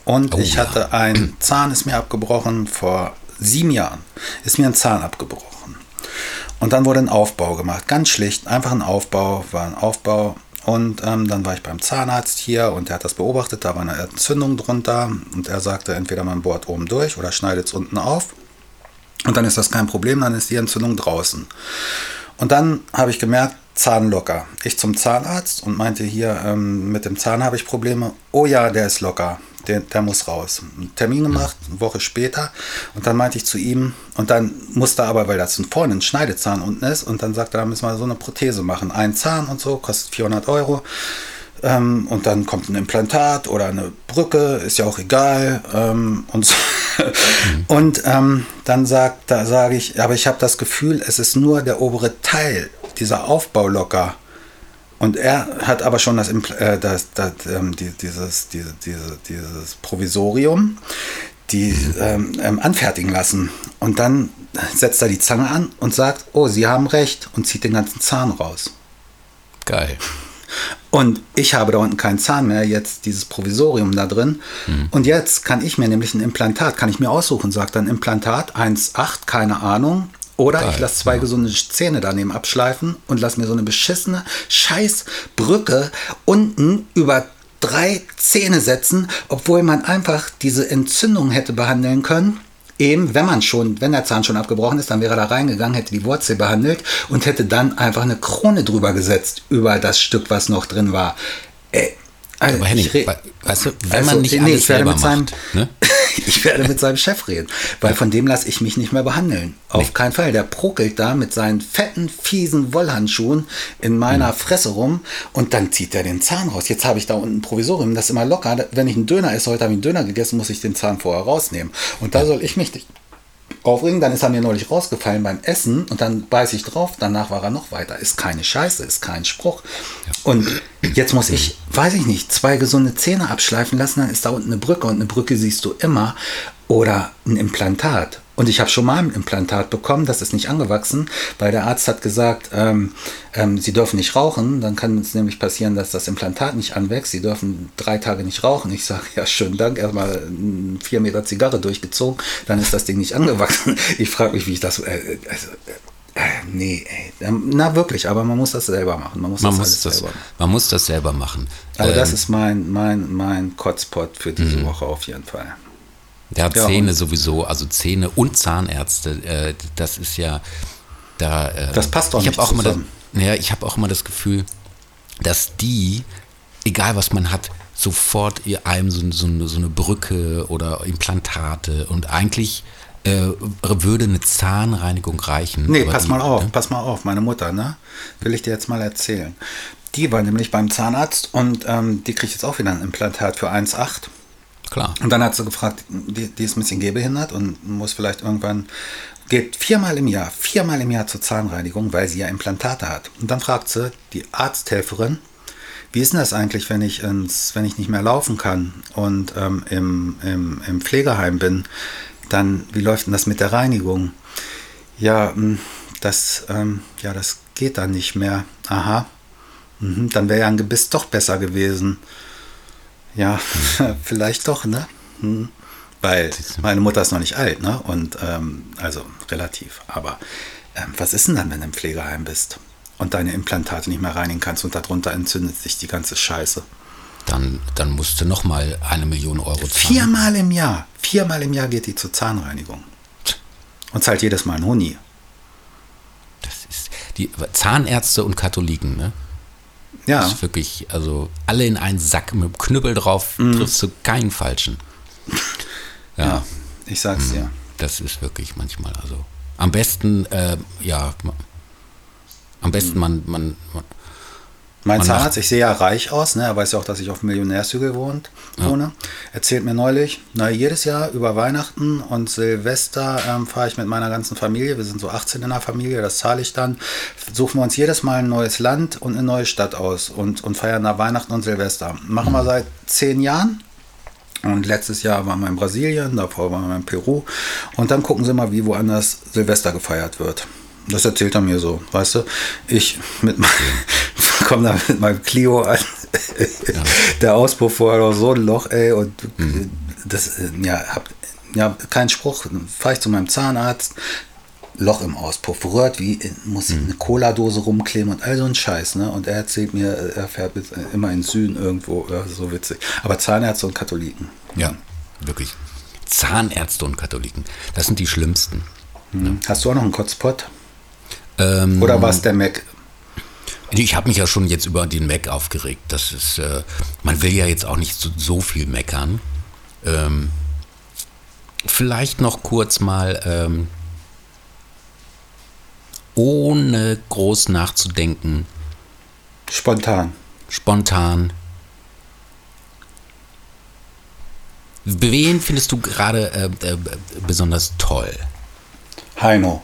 S3: Und
S2: Oh
S3: ich
S2: ja.
S3: hatte ein Zahn, ist mir abgebrochen vor sieben Jahren. Ist mir ein Zahn abgebrochen. Und dann wurde ein Aufbau gemacht. Ganz schlicht. Einfach ein Aufbau, war ein Aufbau. Und ähm, dann war ich beim Zahnarzt hier und der hat das beobachtet. Da war eine Entzündung drunter. Und er sagte, entweder man bohrt oben durch oder schneidet es unten auf. Und dann ist das kein Problem, dann ist die Entzündung draußen. Und dann habe ich gemerkt, Zahn locker. Ich zum Zahnarzt und meinte hier, ähm, mit dem Zahn habe ich Probleme. Oh ja, der ist locker. Der, der muss raus. Einen Termin gemacht, eine Woche später. Und dann meinte ich zu ihm, und dann musste aber, weil das vorne ein Schneidezahn unten ist, und dann sagte er, da müssen wir so eine Prothese machen. Ein Zahn und so, kostet 400 Euro. Ähm, und dann kommt ein Implantat oder eine Brücke, ist ja auch egal. Ähm, und so. und ähm, dann sagt, da sage ich, aber ich habe das Gefühl, es ist nur der obere Teil, dieser Aufbau locker. Und er hat aber schon das, äh, das, das ähm, die, dieses, diese, diese, dieses Provisorium, die ähm, ähm, anfertigen lassen. Und dann setzt er die Zange an und sagt, oh, Sie haben recht und zieht den ganzen Zahn raus.
S2: Geil.
S3: Und ich habe da unten keinen Zahn mehr, jetzt dieses Provisorium da drin. Und jetzt kann ich mir nämlich ein Implantat, kann ich mir aussuchen, sagt dann Implantat 1,8, keine Ahnung. Oder
S2: Geil,
S3: ich lasse zwei gesunde Zähne daneben abschleifen und lasse mir so eine beschissene Scheißbrücke unten über drei Zähne setzen, obwohl man einfach diese Entzündung hätte behandeln können. Eben, wenn man schon, wenn der Zahn schon abgebrochen ist, dann wäre er da reingegangen, hätte die Wurzel behandelt und hätte dann einfach eine Krone drüber gesetzt über das Stück, was noch drin war. Also
S2: Aber Henning,
S3: ich
S2: weißt du, wenn
S3: also,
S2: man nicht
S3: nee,
S2: alles
S3: ich werde mit seinem,
S2: macht, ne?
S3: ich werde mit seinem Chef reden, weil von dem lasse ich mich nicht mehr behandeln. Auf keinen Fall. Der prokelt da mit seinen fetten, fiesen Wollhandschuhen in meiner
S2: Mhm.
S3: Fresse rum und dann zieht er den Zahn raus. Jetzt habe ich da unten ein Provisorium, das ist immer locker. Wenn ich einen Döner esse, heute habe ich einen Döner gegessen, muss ich den Zahn vorher rausnehmen. Und da soll ich mich nicht aufregen. Dann ist er mir neulich rausgefallen beim Essen und dann beiß ich drauf. Danach war er noch weiter. Ist keine Scheiße, ist kein Spruch. Und jetzt muss ich, weiß ich nicht, zwei gesunde Zähne abschleifen lassen. Dann ist da unten eine Brücke und eine Brücke siehst du immer. Oder ein Implantat. Und ich habe schon mal ein Implantat bekommen, das ist nicht angewachsen, weil der Arzt hat gesagt, ähm, ähm, Sie dürfen nicht rauchen. Dann kann es nämlich passieren, dass das Implantat nicht anwächst. Sie dürfen drei Tage nicht rauchen. Ich sage, ja, schönen Dank, erstmal mm, vier Meter Zigarre durchgezogen, dann ist das Ding nicht angewachsen. Ich frage mich, wie ich das. Äh, also, äh, nee, ey. Ähm, na wirklich, aber man muss das selber machen. Man muss
S2: man
S3: das
S2: muss das, selber machen. Man muss das selber machen.
S3: Aber ähm, das ist mein, mein, mein Kotspot für diese mhm. Woche auf jeden Fall.
S2: Ja, Zähne sowieso, also Zähne und Zahnärzte, äh, das ist ja da.
S3: Äh, das passt doch
S2: ich
S3: nicht
S2: auch zusammen. Immer das, ja, ich habe auch immer das Gefühl, dass die, egal was man hat, sofort einem so, so, so eine Brücke oder Implantate und eigentlich äh, würde eine Zahnreinigung reichen.
S3: Nee, pass die, mal auf, ne? pass mal auf, meine Mutter, ne? Will ich dir jetzt mal erzählen. Die war nämlich beim Zahnarzt und ähm, die kriegt jetzt auch wieder ein Implantat für 1,8.
S2: Klar.
S3: Und dann hat sie gefragt, die, die ist ein bisschen gehbehindert und muss vielleicht irgendwann, geht viermal im Jahr, viermal im Jahr zur Zahnreinigung, weil sie ja Implantate hat. Und dann fragt sie die Arzthelferin, wie ist denn das eigentlich, wenn ich, ins, wenn ich nicht mehr laufen kann und ähm, im, im, im Pflegeheim bin? Dann, wie läuft denn das mit der Reinigung? Ja, hm, das, ähm, ja, das geht dann nicht mehr. Aha. Mhm, dann wäre ja ein Gebiss doch besser gewesen. Ja, vielleicht doch, ne? Hm. Weil meine Mutter ist noch nicht alt, ne? Und ähm, also relativ. Aber ähm, was ist denn dann, wenn du im Pflegeheim bist und deine Implantate nicht mehr reinigen kannst und darunter entzündet sich die ganze Scheiße?
S2: Dann, dann musst du nochmal eine Million Euro zahlen.
S3: Viermal im Jahr. Viermal im Jahr geht die zur Zahnreinigung. Und zahlt jedes Mal ein Huni.
S2: Das ist die Zahnärzte und Katholiken, ne?
S3: Ja.
S2: Das ist wirklich, also alle in einen Sack mit dem Knüppel drauf, mhm. triffst du keinen falschen.
S3: Ja. ja ich sag's dir. Mhm.
S2: Das ist wirklich manchmal, also am besten, äh, ja, am besten mhm. man, man, man
S3: mein Man Zahnarzt, ich sehe ja reich aus, ne? er weiß ja auch, dass ich auf Millionärshügel wohnt, wohne. Ja. Erzählt mir neulich, na, jedes Jahr über Weihnachten und Silvester ähm, fahre ich mit meiner ganzen Familie, wir sind so 18 in der Familie, das zahle ich dann, suchen wir uns jedes Mal ein neues Land und eine neue Stadt aus und, und feiern da Weihnachten und Silvester. Machen mhm. wir seit zehn Jahren. Und letztes Jahr waren wir in Brasilien, davor waren wir in Peru. Und dann gucken Sie mal, wie woanders Silvester gefeiert wird. Das erzählt er mir so, weißt du? Ich mit meinem, komme da mit meinem Clio an. Ja. Der Auspuff vorher noch so ein Loch, ey, und mhm. das, ja, hab, ja, kein Spruch. Fahre ich zu meinem Zahnarzt, Loch im Auspuff, rührt wie, muss ich mhm. eine Cola-Dose rumkleben und all so ein Scheiß, ne? Und er erzählt mir, er fährt immer in Süden irgendwo, ja, so witzig. Aber Zahnärzte und Katholiken.
S2: Ja, wirklich. Zahnärzte und Katholiken, das sind die schlimmsten.
S3: Mhm. Ne? Hast du auch noch einen Kotzpot? Ähm, Oder war es der Mac?
S2: Ich habe mich ja schon jetzt über den Mac aufgeregt. Das ist, äh, man will ja jetzt auch nicht so, so viel meckern. Ähm, vielleicht noch kurz mal, ähm, ohne groß nachzudenken.
S3: Spontan.
S2: Spontan. Wen findest du gerade äh, äh, besonders toll?
S3: Heino.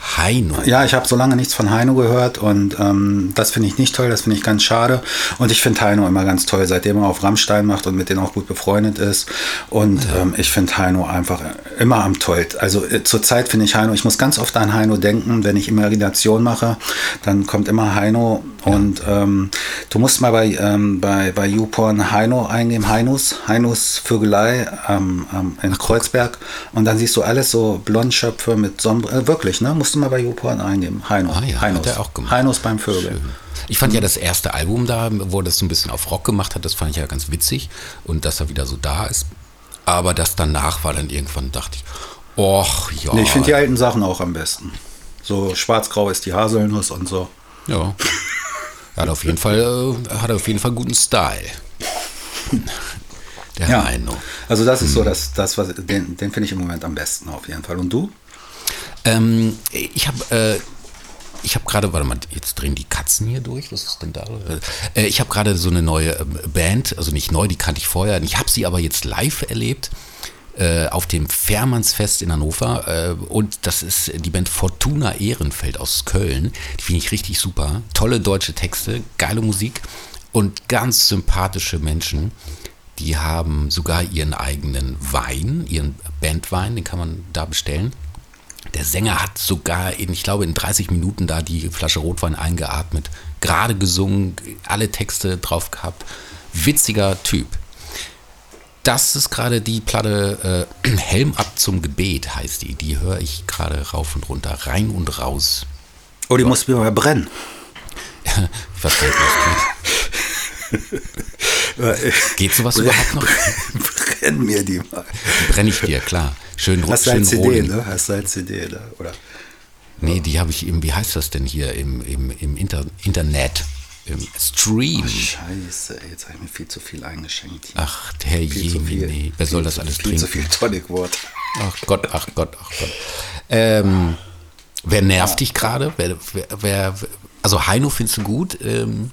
S2: Heino.
S3: Ja, ich habe so lange nichts von Heino gehört und ähm, das finde ich nicht toll, das finde ich ganz schade. Und ich finde Heino immer ganz toll, seitdem er auf Rammstein macht und mit denen auch gut befreundet ist. Und ja. ähm, ich finde Heino einfach immer am tollsten. Also äh, zurzeit finde ich Heino, ich muss ganz oft an Heino denken, wenn ich Imagination mache, dann kommt immer Heino. Und ähm, du musst mal bei, ähm, bei, bei YouPorn Heino eingeben, Heinus, Heinus Vögelei ähm, in Ach, Kreuzberg und dann siehst du alles so Blondschöpfe mit Sonnenbrille, äh, wirklich, ne? Musst du mal bei YouPorn eingeben. Heino.
S2: Ah, ja, Heinos. Hat er auch gemacht.
S3: Heinos beim Vögel. Schön.
S2: Ich fand ja das erste Album da, wo das so ein bisschen auf Rock gemacht hat, das fand ich ja ganz witzig und dass er wieder so da ist. Aber das danach war dann irgendwann, dachte ich, och, ja.
S3: Nee, ich finde die alten Sachen auch am besten. So schwarz-grau ist die Haselnuss und so.
S2: Ja. Er hat auf jeden Fall, äh, hat auf jeden Fall guten Style.
S3: Der ja. Heino. Also das ist hm. so das, das was, den, den finde ich im Moment am besten auf jeden Fall. Und du?
S2: Ähm, ich habe äh, ich habe gerade, warte mal, jetzt drehen die Katzen hier durch. Was ist denn da? Äh, ich habe gerade so eine neue ähm, Band, also nicht neu, die kannte ich vorher. Ich habe sie aber jetzt live erlebt äh, auf dem Fährmannsfest in Hannover. Äh, und das ist die Band Fortuna Ehrenfeld aus Köln. Die finde ich richtig super. Tolle deutsche Texte, geile Musik und ganz sympathische Menschen. Die haben sogar ihren eigenen Wein, ihren Bandwein, den kann man da bestellen. Der Sänger hat sogar, in, ich glaube, in 30 Minuten da die Flasche Rotwein eingeatmet, gerade gesungen, alle Texte drauf gehabt. Witziger Typ. Das ist gerade die Platte äh, Helm ab zum Gebet heißt die. Die höre ich gerade rauf und runter, rein und raus.
S3: Oh, die muss mir mal brennen.
S2: ich weiß gar nicht, was geht. geht sowas überhaupt noch?
S3: Brenn mir die mal.
S2: Brenne ich dir, klar. Schön,
S3: Hast
S2: schön
S3: du CD, Rolling. ne? Hast du ein CD, ne? oder?
S2: Nee, die habe ich im, wie heißt das denn hier, im, im, im Inter, Internet, im Stream. Oh,
S3: scheiße, jetzt habe ich mir viel zu viel eingeschenkt. Hier.
S2: Ach, Herr Jemine, wer soll das alles
S3: viel
S2: trinken?
S3: Viel zu viel Tonic Water.
S2: Ach Gott, ach Gott, ach Gott. Ähm, wer nervt ja. dich gerade? Wer, wer, wer, also Heino findest du gut ähm,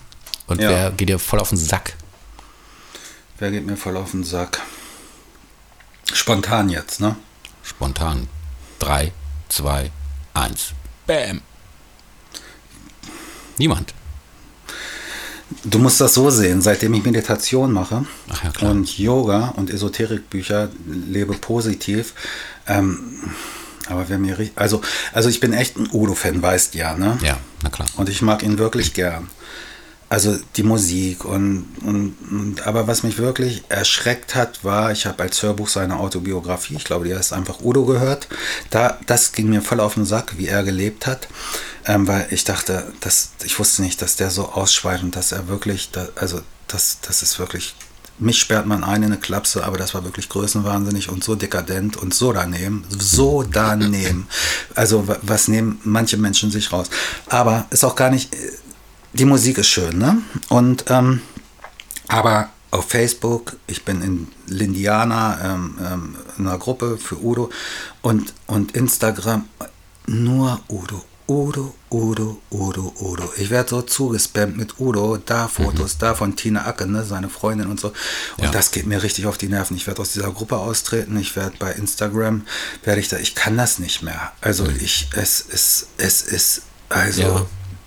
S2: und ja. wer geht dir voll auf den Sack?
S3: Wer geht mir voll auf den Sack? Spontan jetzt, ne?
S2: Spontan. Drei, zwei, eins. Bam. Niemand.
S3: Du musst das so sehen, seitdem ich Meditation mache
S2: ja,
S3: und Yoga und Esoterikbücher lebe positiv. Ähm, aber wer mir also also ich bin echt ein Udo-Fan, weißt ja, ne?
S2: Ja, na klar.
S3: Und ich mag ihn wirklich gern also die Musik und, und, und, aber was mich wirklich erschreckt hat, war, ich habe als Hörbuch seine Autobiografie, ich glaube, die heißt einfach Udo gehört. Da, das ging mir voll auf den Sack, wie er gelebt hat, ähm, weil ich dachte, dass, ich wusste nicht, dass der so ausschweifend, dass er wirklich, da, also das, das ist wirklich, mich sperrt man ein in eine Klapse, aber das war wirklich größenwahnsinnig und so dekadent und so daneben, so daneben. Also was nehmen manche Menschen sich raus. Aber ist auch gar nicht die Musik ist schön, ne? Und ähm, aber auf Facebook, ich bin in Lindiana ähm, ähm, in einer Gruppe für Udo und, und Instagram nur Udo. Udo, Udo, Udo, Udo. Ich werde so zugespammt mit Udo, da Fotos, mhm. da von Tina Acke, ne, seine Freundin und so. Und ja. das geht mir richtig auf die Nerven. Ich werde aus dieser Gruppe austreten, ich werde bei Instagram, werde ich da, ich kann das nicht mehr. Also mhm. ich, es ist, es ist, also. Ja.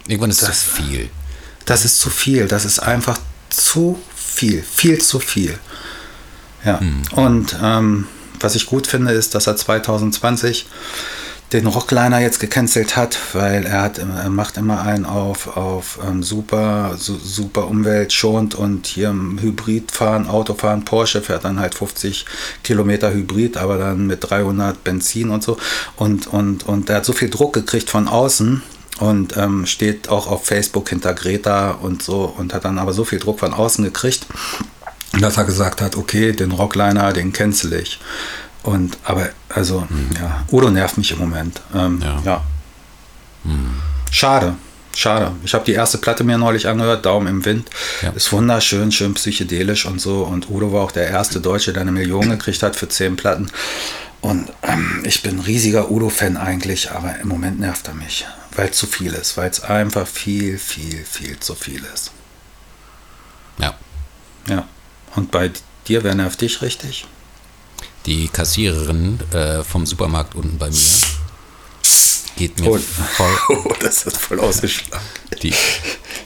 S2: Irgendwann ist das zu viel
S3: das ist zu viel. Das ist einfach zu viel. Viel zu viel. Ja. Mhm. Und ähm, was ich gut finde, ist, dass er 2020 den Rockliner jetzt gecancelt hat, weil er hat er macht immer einen auf, auf ähm, super, su, super umweltschonend und hier im Hybrid fahren, Auto fahren, Porsche fährt dann halt 50 Kilometer Hybrid, aber dann mit 300 Benzin und so und, und, und der hat so viel Druck gekriegt von außen, und ähm, steht auch auf Facebook hinter Greta und so und hat dann aber so viel Druck von außen gekriegt, dass er gesagt hat, okay, den Rockliner, den cancel ich. Und aber, also, mhm. ja, Udo nervt mich im Moment. Ähm, ja. ja. Mhm. Schade. Schade. Ich habe die erste Platte mir neulich angehört, Daumen im Wind. Ja. Ist wunderschön, schön psychedelisch und so. Und Udo war auch der erste Deutsche, der eine Million gekriegt hat für zehn Platten. Und ähm, ich bin ein riesiger Udo-Fan eigentlich, aber im Moment nervt er mich weil es zu viel ist, weil es einfach viel, viel, viel zu viel ist.
S2: Ja.
S3: Ja. Und bei dir, wer nervt dich richtig?
S2: Die Kassiererin äh, vom Supermarkt unten bei mir geht mir oh. voll.
S3: Oh, das hat voll ausgeschlagen.
S2: Die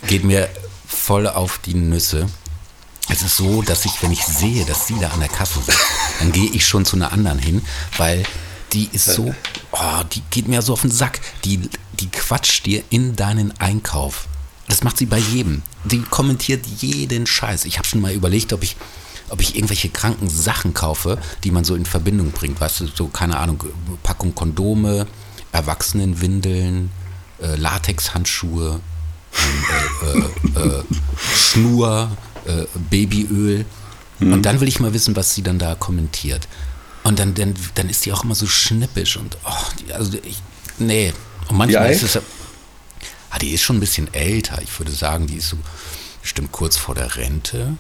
S2: geht mir voll auf die Nüsse. Es ist so, dass ich, wenn ich sehe, dass sie da an der Kasse sitzt, dann gehe ich schon zu einer anderen hin, weil die ist so, oh, die geht mir so auf den Sack. Die die quatscht dir in deinen Einkauf. Das macht sie bei jedem. Die kommentiert jeden Scheiß. Ich habe schon mal überlegt, ob ich, ob ich irgendwelche kranken Sachen kaufe, die man so in Verbindung bringt. Weißt du, so, keine Ahnung, Packung Kondome, Erwachsenenwindeln, äh, Latexhandschuhe, äh, äh, äh, Schnur, äh, Babyöl. Mhm. Und dann will ich mal wissen, was sie dann da kommentiert. Und dann, dann, dann ist die auch immer so schnippisch und, oh, die, also ich, nee, und manchmal ist es. Ah, die ist schon ein bisschen älter. Ich würde sagen, die ist so bestimmt kurz vor der Rente.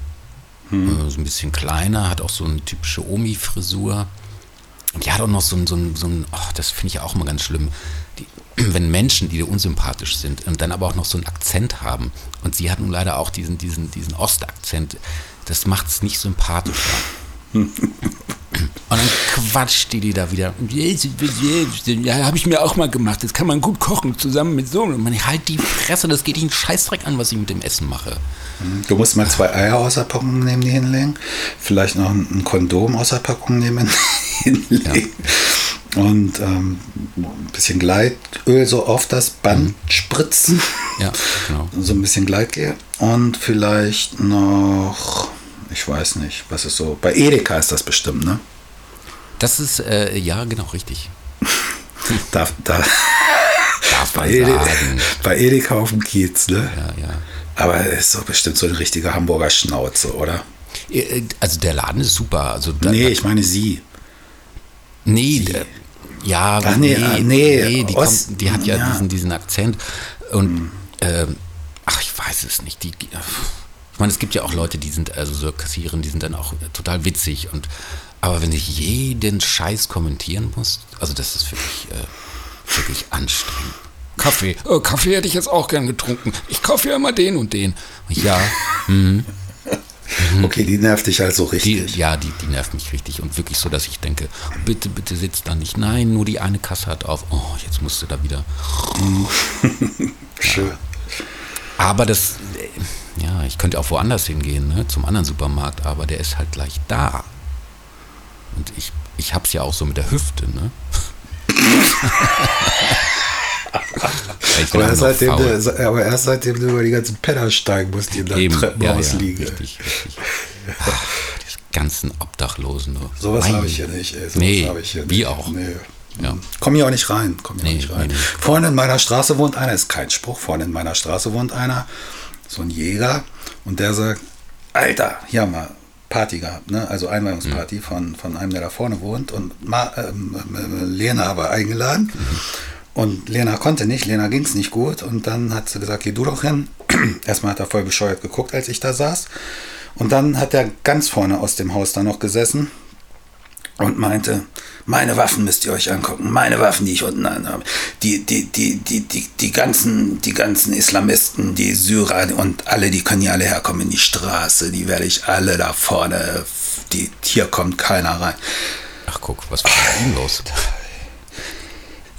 S2: Hm. So ein bisschen kleiner, hat auch so eine typische Omi-Frisur. Und die hat auch noch so ein, so ein, so ein oh, das finde ich auch immer ganz schlimm. Die, wenn Menschen, die dir unsympathisch sind und dann aber auch noch so einen Akzent haben. Und sie hat nun leider auch diesen, diesen, diesen Ostakzent. Das macht es nicht sympathischer. Und dann quatscht die die da wieder. Ja, habe ich mir auch mal gemacht. Das kann man gut kochen, zusammen mit so. Und man halt die Fresse, das geht ihnen Scheißdreck an, was ich mit dem Essen mache.
S3: Du musst mal zwei Eier aus der Packung neben die hinlegen. Vielleicht noch ein Kondom aus der Packung nehmen, hinlegen. Ja. Und ähm, ein bisschen Gleitöl so auf das Band mhm. spritzen.
S2: Ja, genau.
S3: So ein bisschen Gleitgel. Und vielleicht noch Ich weiß nicht, was ist so. Bei Edeka ist das bestimmt, ne?
S2: Das ist, äh, ja, genau, richtig.
S3: da, da,
S2: Darf man
S3: bei, Ede,
S2: sagen.
S3: bei Edeka auf dem Kiez, ne?
S2: Ja, ja.
S3: Aber es ist so bestimmt so eine richtige Hamburger Schnauze, oder?
S2: Äh, Also der Laden ist super. Also da,
S3: Nee, ich meine sie.
S2: Nee, d- ja,
S3: Ach, nee, ah, nee,
S2: die,
S3: Ost-
S2: kommt, die hat ja,
S3: ja.
S2: Diesen, diesen Akzent. Und, ähm, ach, ich weiß es nicht. Die, die, meine, es gibt ja auch Leute, die sind, also so Kassieren, die sind dann auch total witzig. Und, aber wenn ich jeden Scheiß kommentieren muss, also das ist wirklich, äh, wirklich anstrengend. Kaffee, oh, Kaffee hätte ich jetzt auch gern getrunken. Ich kaufe ja immer den und den. Ja,
S3: Okay, die nervt dich halt so
S2: Mhm. die,
S3: richtig.
S2: ja, die, die nervt mich richtig und wirklich so, dass ich denke, bitte, bitte sitz da nicht. Nein, nur die eine Kasse hat auf. Oh, jetzt musst du da wieder.
S3: Schön.
S2: Aber das, äh, ja, ich könnte auch woanders hingehen, ne, zum anderen Supermarkt, aber der ist halt gleich da. Und ich, ich hab's ja auch so mit der Hüfte, ne?
S3: Aber erst, seitdem du, aber erst seitdem du über die ganzen Penner steigen musst, die in deinem
S2: Eben, ja, ja,
S3: Treppenhaus liegen.
S2: richtig, richtig. Ach, die ganzen Obdachlosen. du.
S3: Sowas habe ich hier nicht. Ey.
S2: Nee,
S3: habe ich hier
S2: wir
S3: nicht.
S2: auch.
S3: Nee.
S2: Ja.
S3: Komm hier auch nicht rein. Komm hier
S2: Nee,
S3: auch nicht rein.
S2: nee, nee.
S3: Vorne in meiner Straße wohnt einer, ist kein Spruch, vorne in meiner Straße wohnt einer, so ein Jäger, und der sagt, Alter, hier haben wir Party gehabt, ne? also Einweihungsparty
S2: Mhm.
S3: von, von einem, der da vorne wohnt, und Ma, ähm, äh, Lena war eingeladen.
S2: Mhm.
S3: Und Lena konnte nicht, Lena ging es nicht gut. Und dann hat sie gesagt, geh du doch hin. Erstmal hat er voll bescheuert geguckt, als ich da saß. Und dann hat er ganz vorne aus dem Haus da noch gesessen und meinte, meine Waffen müsst ihr euch angucken, meine Waffen, die ich unten anhabe. Die, die, die, die, die, die, ganzen, die ganzen Islamisten, die Syrer und alle, die können hier alle herkommen in die Straße, die werde ich alle da vorne, die, hier kommt keiner rein.
S2: Ach guck, was war ihm los? Das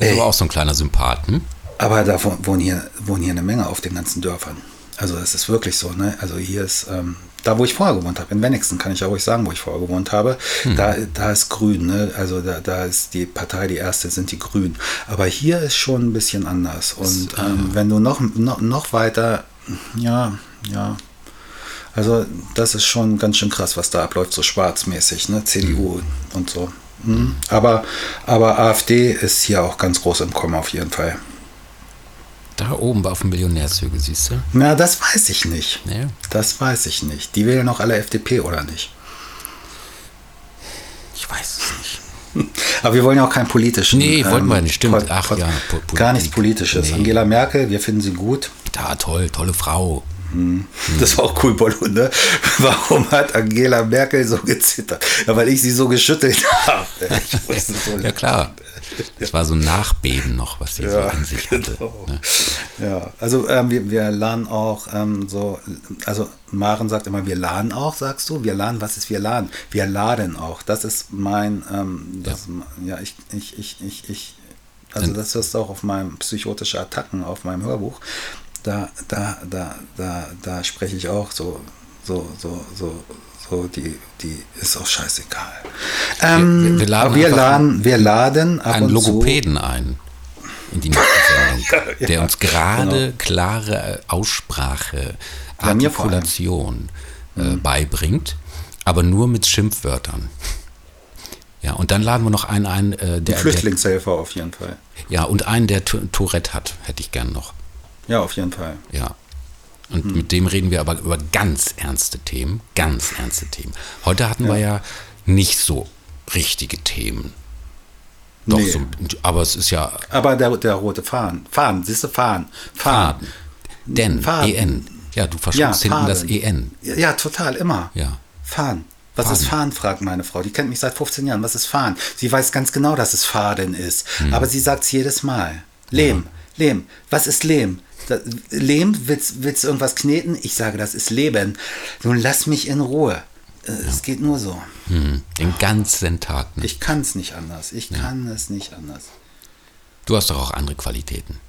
S2: ist
S3: Ey.
S2: aber auch so ein kleiner Sympath, hm?
S3: Aber da wo- wohnen hier, wohnen hier eine Menge auf den ganzen Dörfern. Also es ist wirklich so, ne? Also hier ist, ähm, da wo ich vorher gewohnt habe, in Wenigsten kann ich ja ruhig sagen, wo ich vorher gewohnt habe, da, da ist Grün, ne? Also da, da ist die Partei, die erste sind die Grünen. Aber hier ist schon ein bisschen anders. Und ähm, wenn du noch, noch, noch weiter, ja, ja. Also das ist schon ganz schön krass, was da abläuft, so schwarzmäßig, ne? CDU und so. Mhm. Aber, aber AfD ist hier auch ganz groß im Kommen auf jeden Fall.
S2: Da oben auf dem Millionärshügel, siehst du?
S3: Na, das weiß ich nicht.
S2: Ja.
S3: Das weiß ich nicht. Die wählen auch alle FDP, oder nicht?
S2: Ich weiß es nicht.
S3: Aber wir wollen ja auch keinen politischen.
S2: Nee, wollten wir nicht, stimmt. Ach ja, Po-.
S3: Gar nichts Politisches.
S2: Nee.
S3: Angela Merkel, wir finden sie gut.
S2: Da, toll, tolle Frau.
S3: Das war auch cool, Bollo, ne? Warum hat Angela Merkel so gezittert? Ja, weil ich sie so geschüttelt habe. So
S2: Ja, klar. Das war so ein Nachbeben noch, was sie
S3: Ja,
S2: so in sich hatte.
S3: genau.
S2: Ne?
S3: Ja, also ähm, wir, wir laden auch ähm, so, also Maren sagt immer, wir laden auch, sagst du? Wir laden, was ist wir laden? Wir laden auch. Das ist mein, ähm, das, ja. ich, ich, ich, ich, ich, also das ist auch auf meinem psychotische Attacken, auf meinem Hörbuch. Da, da, da, da, da spreche ich auch so, so, so, so, so, die, die ist auch scheißegal. Ähm,
S2: wir- wir laden
S3: wir laden, wir laden ab
S2: Einen
S3: und zu.
S2: Logopäden ein in die nächste Sendung, der uns gerade klare Aussprache,
S3: Bei mir vor allem.
S2: Artikulation äh, beibringt, aber nur mit Schimpfwörtern. Ja, und dann laden wir noch einen ein, äh, der, der
S3: Flüchtlingshelfer auf jeden Fall.
S2: ja, und einen, der Tourette hat, hätte ich gern noch.
S3: Ja, auf jeden Fall.
S2: Ja. Und
S3: Hm.
S2: mit dem reden wir aber über ganz ernste Themen. Ganz ernste Themen. Heute hatten wir ja nicht so richtige Themen. Doch,
S3: Nee.
S2: so, aber es ist ja
S3: Aber der, der rote Fahnen. Fahnen, siehst du, Fahnen. Fahnen.
S2: Faden. Denn,
S3: Faden.
S2: EN. Ja, du
S3: Ja,
S2: verschluckst hinten das
S3: Faden.
S2: EN.
S3: Ja, ja, total, immer.
S2: Ja.
S3: Fahren. Was ist Fahren, fragt meine Frau. Die kennt mich seit 15 Jahren. Was ist Fahren? Sie weiß ganz genau, dass es Faden ist.
S2: Hm.
S3: Aber sie sagt es jedes Mal. Lehm, Lehm. Was ist Lehm? Da, Lehm, willst, willst du irgendwas kneten? Ich sage, das ist Leben. Nun lass mich in Ruhe. Äh, Es geht nur so.
S2: Hm. Den ganzen Tag. Ne?
S3: Ich kann es nicht anders. Ich kann es nicht anders.
S2: Du hast doch auch andere Qualitäten.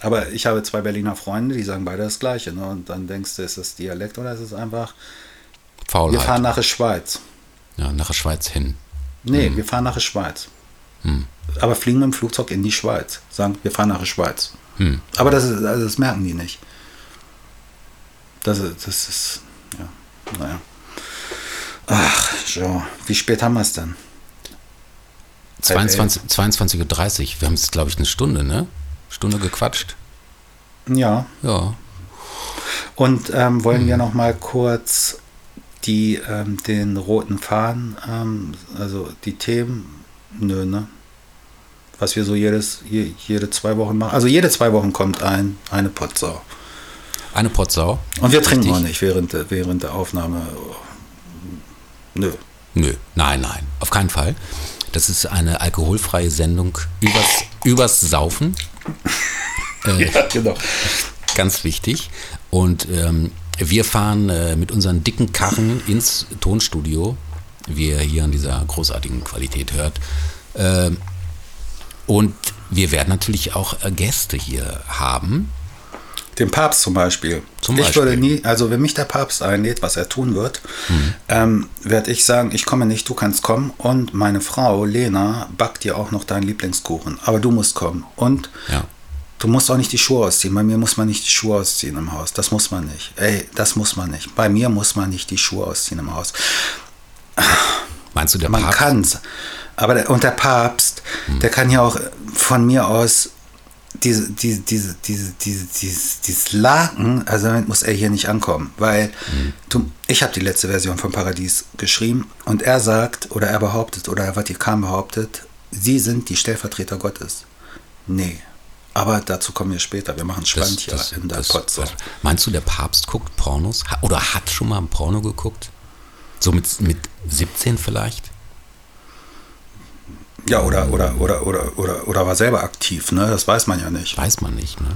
S3: Aber ich habe zwei Berliner Freunde, die sagen beide das Gleiche. Ne? Und dann denkst du, ist es Dialekt oder ist es einfach, wir
S2: Faulheit.
S3: fahren nach der Schweiz.
S2: ja, nach der Schweiz hin.
S3: Nee, wir fahren nach der Schweiz. Aber fliegen mit dem Flugzeug in die Schweiz. Sagen, wir fahren nach der Schweiz.
S2: Hm.
S3: Aber das, ist, also das merken die nicht. Das, ist- das ist, ja, naja. Ach, so. Wie spät haben wir es denn?
S2: 22.30 22 Uhr. Wir haben es, glaube ich, eine Stunde, ne? Stunde gequatscht.
S3: Ja.
S2: Ja.
S3: Und ähm, wollen hm. wir noch mal kurz die, ähm, den roten Faden, ähm, also die Themen, nö, ne? Was wir so jedes, je, jede zwei Wochen machen. Also jede zwei Wochen kommt ein, eine Potsau.
S2: Eine Potsau.
S3: Und wir trinken auch nicht während, während der Aufnahme. Nö.
S2: Nö, nein, nein, auf keinen Fall. Das ist eine alkoholfreie Sendung übers, übers Saufen.
S3: Äh, ja, genau.
S2: Ganz wichtig. Und ähm, wir fahren äh, mit unseren dicken Karren ins Tonstudio, wie ihr hier an dieser großartigen Qualität hört. Äh, und wir werden natürlich auch äh, Gäste hier haben.
S3: Den Papst zum Beispiel.
S2: Zum
S3: ich
S2: Beispiel.
S3: würde nie, also wenn mich der Papst einlädt, was er tun wird, mhm. ähm, werde ich sagen, ich komme nicht, du kannst kommen. Und meine Frau Lena backt dir auch noch deinen Lieblingskuchen. Aber du musst kommen. Und
S2: ja.
S3: du musst auch nicht die Schuhe ausziehen. Bei mir muss man nicht die Schuhe ausziehen im Haus. Das muss man nicht. Ey, das muss man nicht. Bei mir muss man nicht die Schuhe ausziehen im Haus.
S2: Meinst du, der
S3: man
S2: Papst?
S3: Man kann's. Aber der, und der Papst, mhm. der kann ja auch von mir aus diese, diese, diese, diese, diese, dieses, dieses Laken, also damit muss er hier nicht ankommen, weil mhm. du, ich habe die letzte Version von Paradies geschrieben und er sagt oder er behauptet oder er Vatikan behauptet, sie sind die Stellvertreter Gottes. Nee. Aber dazu kommen wir später. Wir machen spannend hier in der Potze.
S2: Meinst du, der Papst guckt Pornos? Oder hat schon mal ein Porno geguckt? So mit, mit 17 vielleicht?
S3: Ja, oder, oder, oder, oder, oder, oder war selber aktiv, ne? Das weiß man ja nicht.
S2: Weiß man nicht, ne?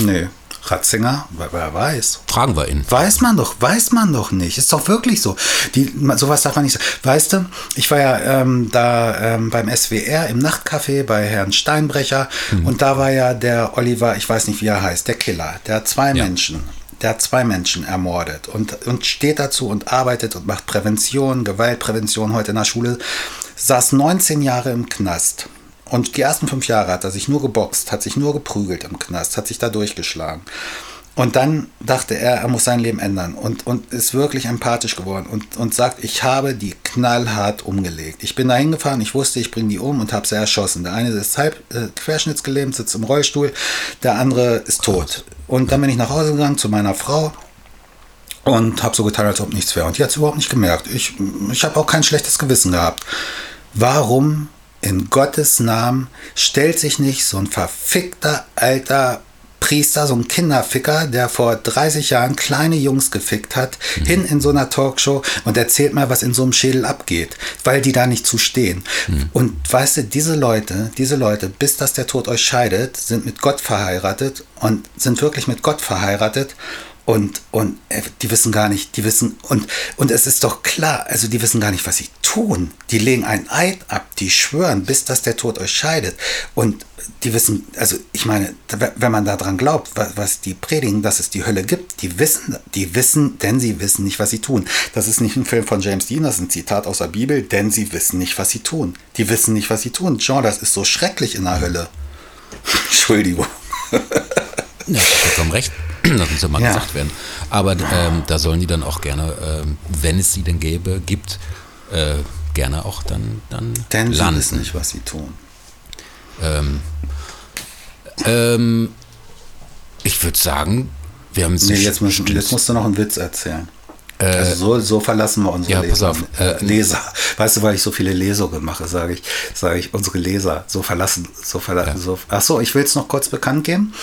S3: Nee. Ratzinger, wer weiß.
S2: Fragen wir ihn.
S3: Weiß man doch, weiß man doch nicht. Ist doch wirklich so. Die, sowas darf man nicht sagen. Weißt du, ich war ja ähm, da ähm, beim SWR im Nachtcafé bei Herrn Steinbrecher mhm. und da war ja der Oliver, ich weiß nicht, wie er heißt, der Killer, der hat zwei ja. Menschen der hat zwei Menschen ermordet und, und steht dazu und arbeitet und macht Prävention, Gewaltprävention heute in der Schule saß 19 Jahre im Knast. Und die ersten fünf Jahre hat er sich nur geboxt, hat sich nur geprügelt im Knast, hat sich da durchgeschlagen. Und dann dachte er, er muss sein Leben ändern und, und ist wirklich empathisch geworden und, und sagt, ich habe die knallhart umgelegt. Ich bin da hingefahren, ich wusste, ich bringe die um und habe sie erschossen. Der eine ist halb äh, querschnittsgelähmt, sitzt im Rollstuhl, der andere ist tot. Und dann bin ich nach Hause gegangen zu meiner Frau und habe so getan, als ob nichts wäre. Und die hat es überhaupt nicht gemerkt. Ich, ich habe auch kein schlechtes Gewissen gehabt. Warum in Gottes Namen stellt sich nicht so ein verfickter alter Priester, so ein Kinderficker, der vor 30 Jahren kleine Jungs gefickt hat, mhm. hin in so einer Talkshow und erzählt mal, was in so einem Schädel abgeht, weil die da nicht zu stehen. Mhm. Und weißt du, diese Leute, diese Leute, bis dass der Tod euch scheidet, sind mit Gott verheiratet und sind wirklich mit Gott verheiratet und, und äh, die wissen gar nicht, die wissen, und, und es ist doch klar, also die wissen gar nicht, was sie tun. Die legen einen Eid ab, die schwören, bis dass der Tod euch scheidet. Und die wissen, also ich meine, wenn man daran glaubt, was, was die predigen, dass es die Hölle gibt, die wissen, die wissen, denn sie wissen nicht, was sie tun. Das ist nicht ein Film von James Dean, das ist ein Zitat aus der Bibel, denn sie wissen nicht, was sie tun. Die wissen nicht, was sie tun. Jean, das ist so schrecklich in der Hölle. Entschuldigung.
S2: Ja, vollkommen recht. Das muss ja mal ja. gesagt werden. Aber ähm, da sollen die dann auch gerne, ähm, wenn es sie denn gäbe, gibt, äh, gerne auch dann, dann
S3: Denn
S2: landen.
S3: sie wissen nicht, was sie tun.
S2: Ähm, ähm, ich würde sagen, wir haben
S3: nee, jetzt, müssen, jetzt musst du noch einen Witz erzählen.
S2: Äh,
S3: also so, so, verlassen wir unsere
S2: ja,
S3: Leser.
S2: Auf,
S3: äh, Leser. Weißt du, weil ich so viele Lesungen mache, sage ich, sage ich, unsere Leser, so verlassen, so verlassen, ja. so. Achso, ich will es noch kurz bekannt geben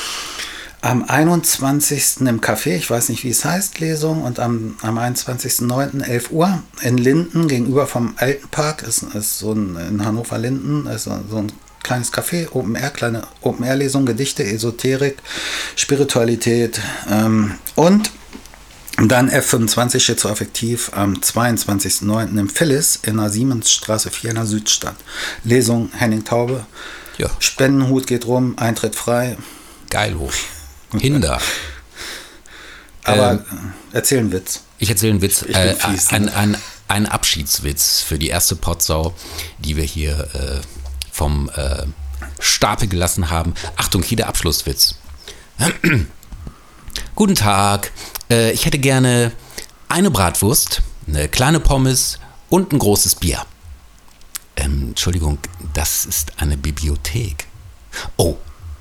S3: am 21. im Café, ich weiß nicht, wie es heißt, Lesung, und am, am 21.09. 11 Uhr in Linden gegenüber vom Altenpark, ist, ist so ein, in Hannover-Linden, ist so ein kleines Café, Open Air, kleine Open Air Lesung, Gedichte, Esoterik, Spiritualität ähm, und dann F25 schizoaffektiv am 22.09. im Phyllis in der Siemensstraße 4 in der Südstadt. Lesung Henning Taube.
S2: Ja.
S3: Spendenhut geht rum, Eintritt frei.
S2: Geil hoch. Hinder.
S3: Aber ähm, erzähl einen Witz.
S2: Ich erzähle einen Witz. Äh, ein, ein, ein, Abschiedswitz für die erste Potsau, die wir hier äh, vom äh, Stapel gelassen haben. Achtung, hier der Abschlusswitz. Guten Tag. Äh, ich hätte gerne eine Bratwurst, eine kleine Pommes und ein großes Bier. Ähm, Entschuldigung, das ist eine Bibliothek. Oh,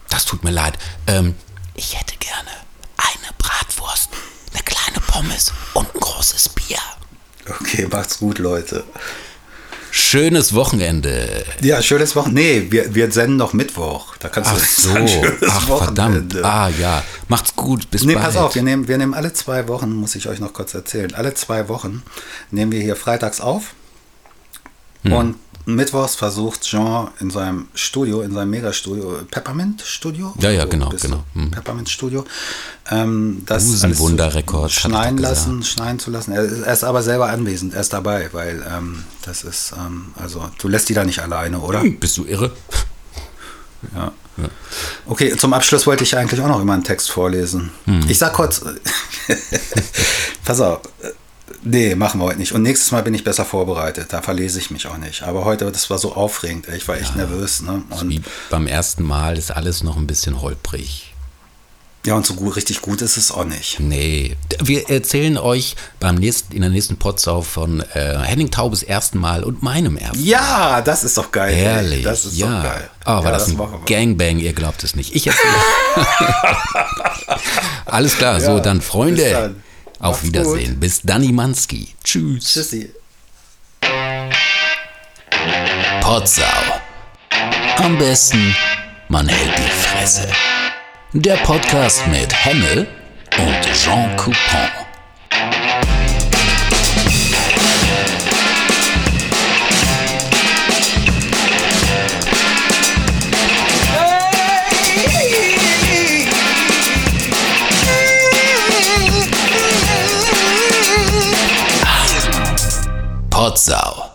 S2: das tut mir leid. Ähm, ich hätte gerne eine Bratwurst, eine kleine Pommes und ein großes Bier.
S3: Okay, macht's gut, Leute.
S2: Schönes Wochenende.
S3: Ja, schönes Wochenende. Nee, wir, wir senden noch Mittwoch. Da kannst
S2: Ach
S3: du
S2: so,
S3: sagen,
S2: ach verdammt.
S3: Wochenende.
S2: Ah ja, macht's gut, bis
S3: Nee,
S2: bald.
S3: pass auf, wir nehmen, wir nehmen alle zwei Wochen, muss ich euch noch kurz erzählen, alle zwei Wochen nehmen wir hier freitags auf
S2: Hm.
S3: und mittwochs versucht Jean in seinem Studio, in seinem Megastudio, Peppermint Studio?
S2: Ja, ja, genau, genau. Hm.
S3: Peppermint Studio. Ähm, das
S2: Busenwunderrekord,
S3: schneiden lassen, schneiden zu lassen. Er, er ist aber selber anwesend, er ist dabei, weil ähm, das ist, ähm, also du lässt die da nicht alleine, oder?
S2: Hm, Bist du irre?
S3: Ja. Okay, zum Abschluss wollte ich eigentlich auch noch immer einen Text vorlesen. Ich sag kurz, pass auf, nee, machen wir heute nicht. Und nächstes Mal bin ich besser vorbereitet, da verlese ich mich auch nicht. Aber heute, das war so aufregend, ich war echt nervös. Ne? Und,
S2: Wie beim ersten Mal ist alles noch ein bisschen holprig.
S3: ja, und so gut, richtig gut ist es auch nicht.
S2: Nee, wir erzählen euch beim nächsten, in der nächsten Potsau von äh, Henning Taubes ersten Mal und meinem ersten.
S3: Ja, das ist doch geil.
S2: Herrlich,
S3: Das ist
S2: ja.
S3: doch geil.
S2: Oh, war
S3: ja,
S2: das, ein
S3: machen wir.
S2: Gangbang, ihr glaubt es nicht. Ich erzähle. Alles klar, so
S3: Ja,
S2: dann Freunde. Auf
S3: Macht's
S2: Wiedersehen.
S3: gut.
S2: Bis Danny Manski. Tschüss.
S3: Tschüssi.
S2: Potsau. Am besten, man hält die Fresse. Der Podcast mit Henne und Jean Coupon. Potsau.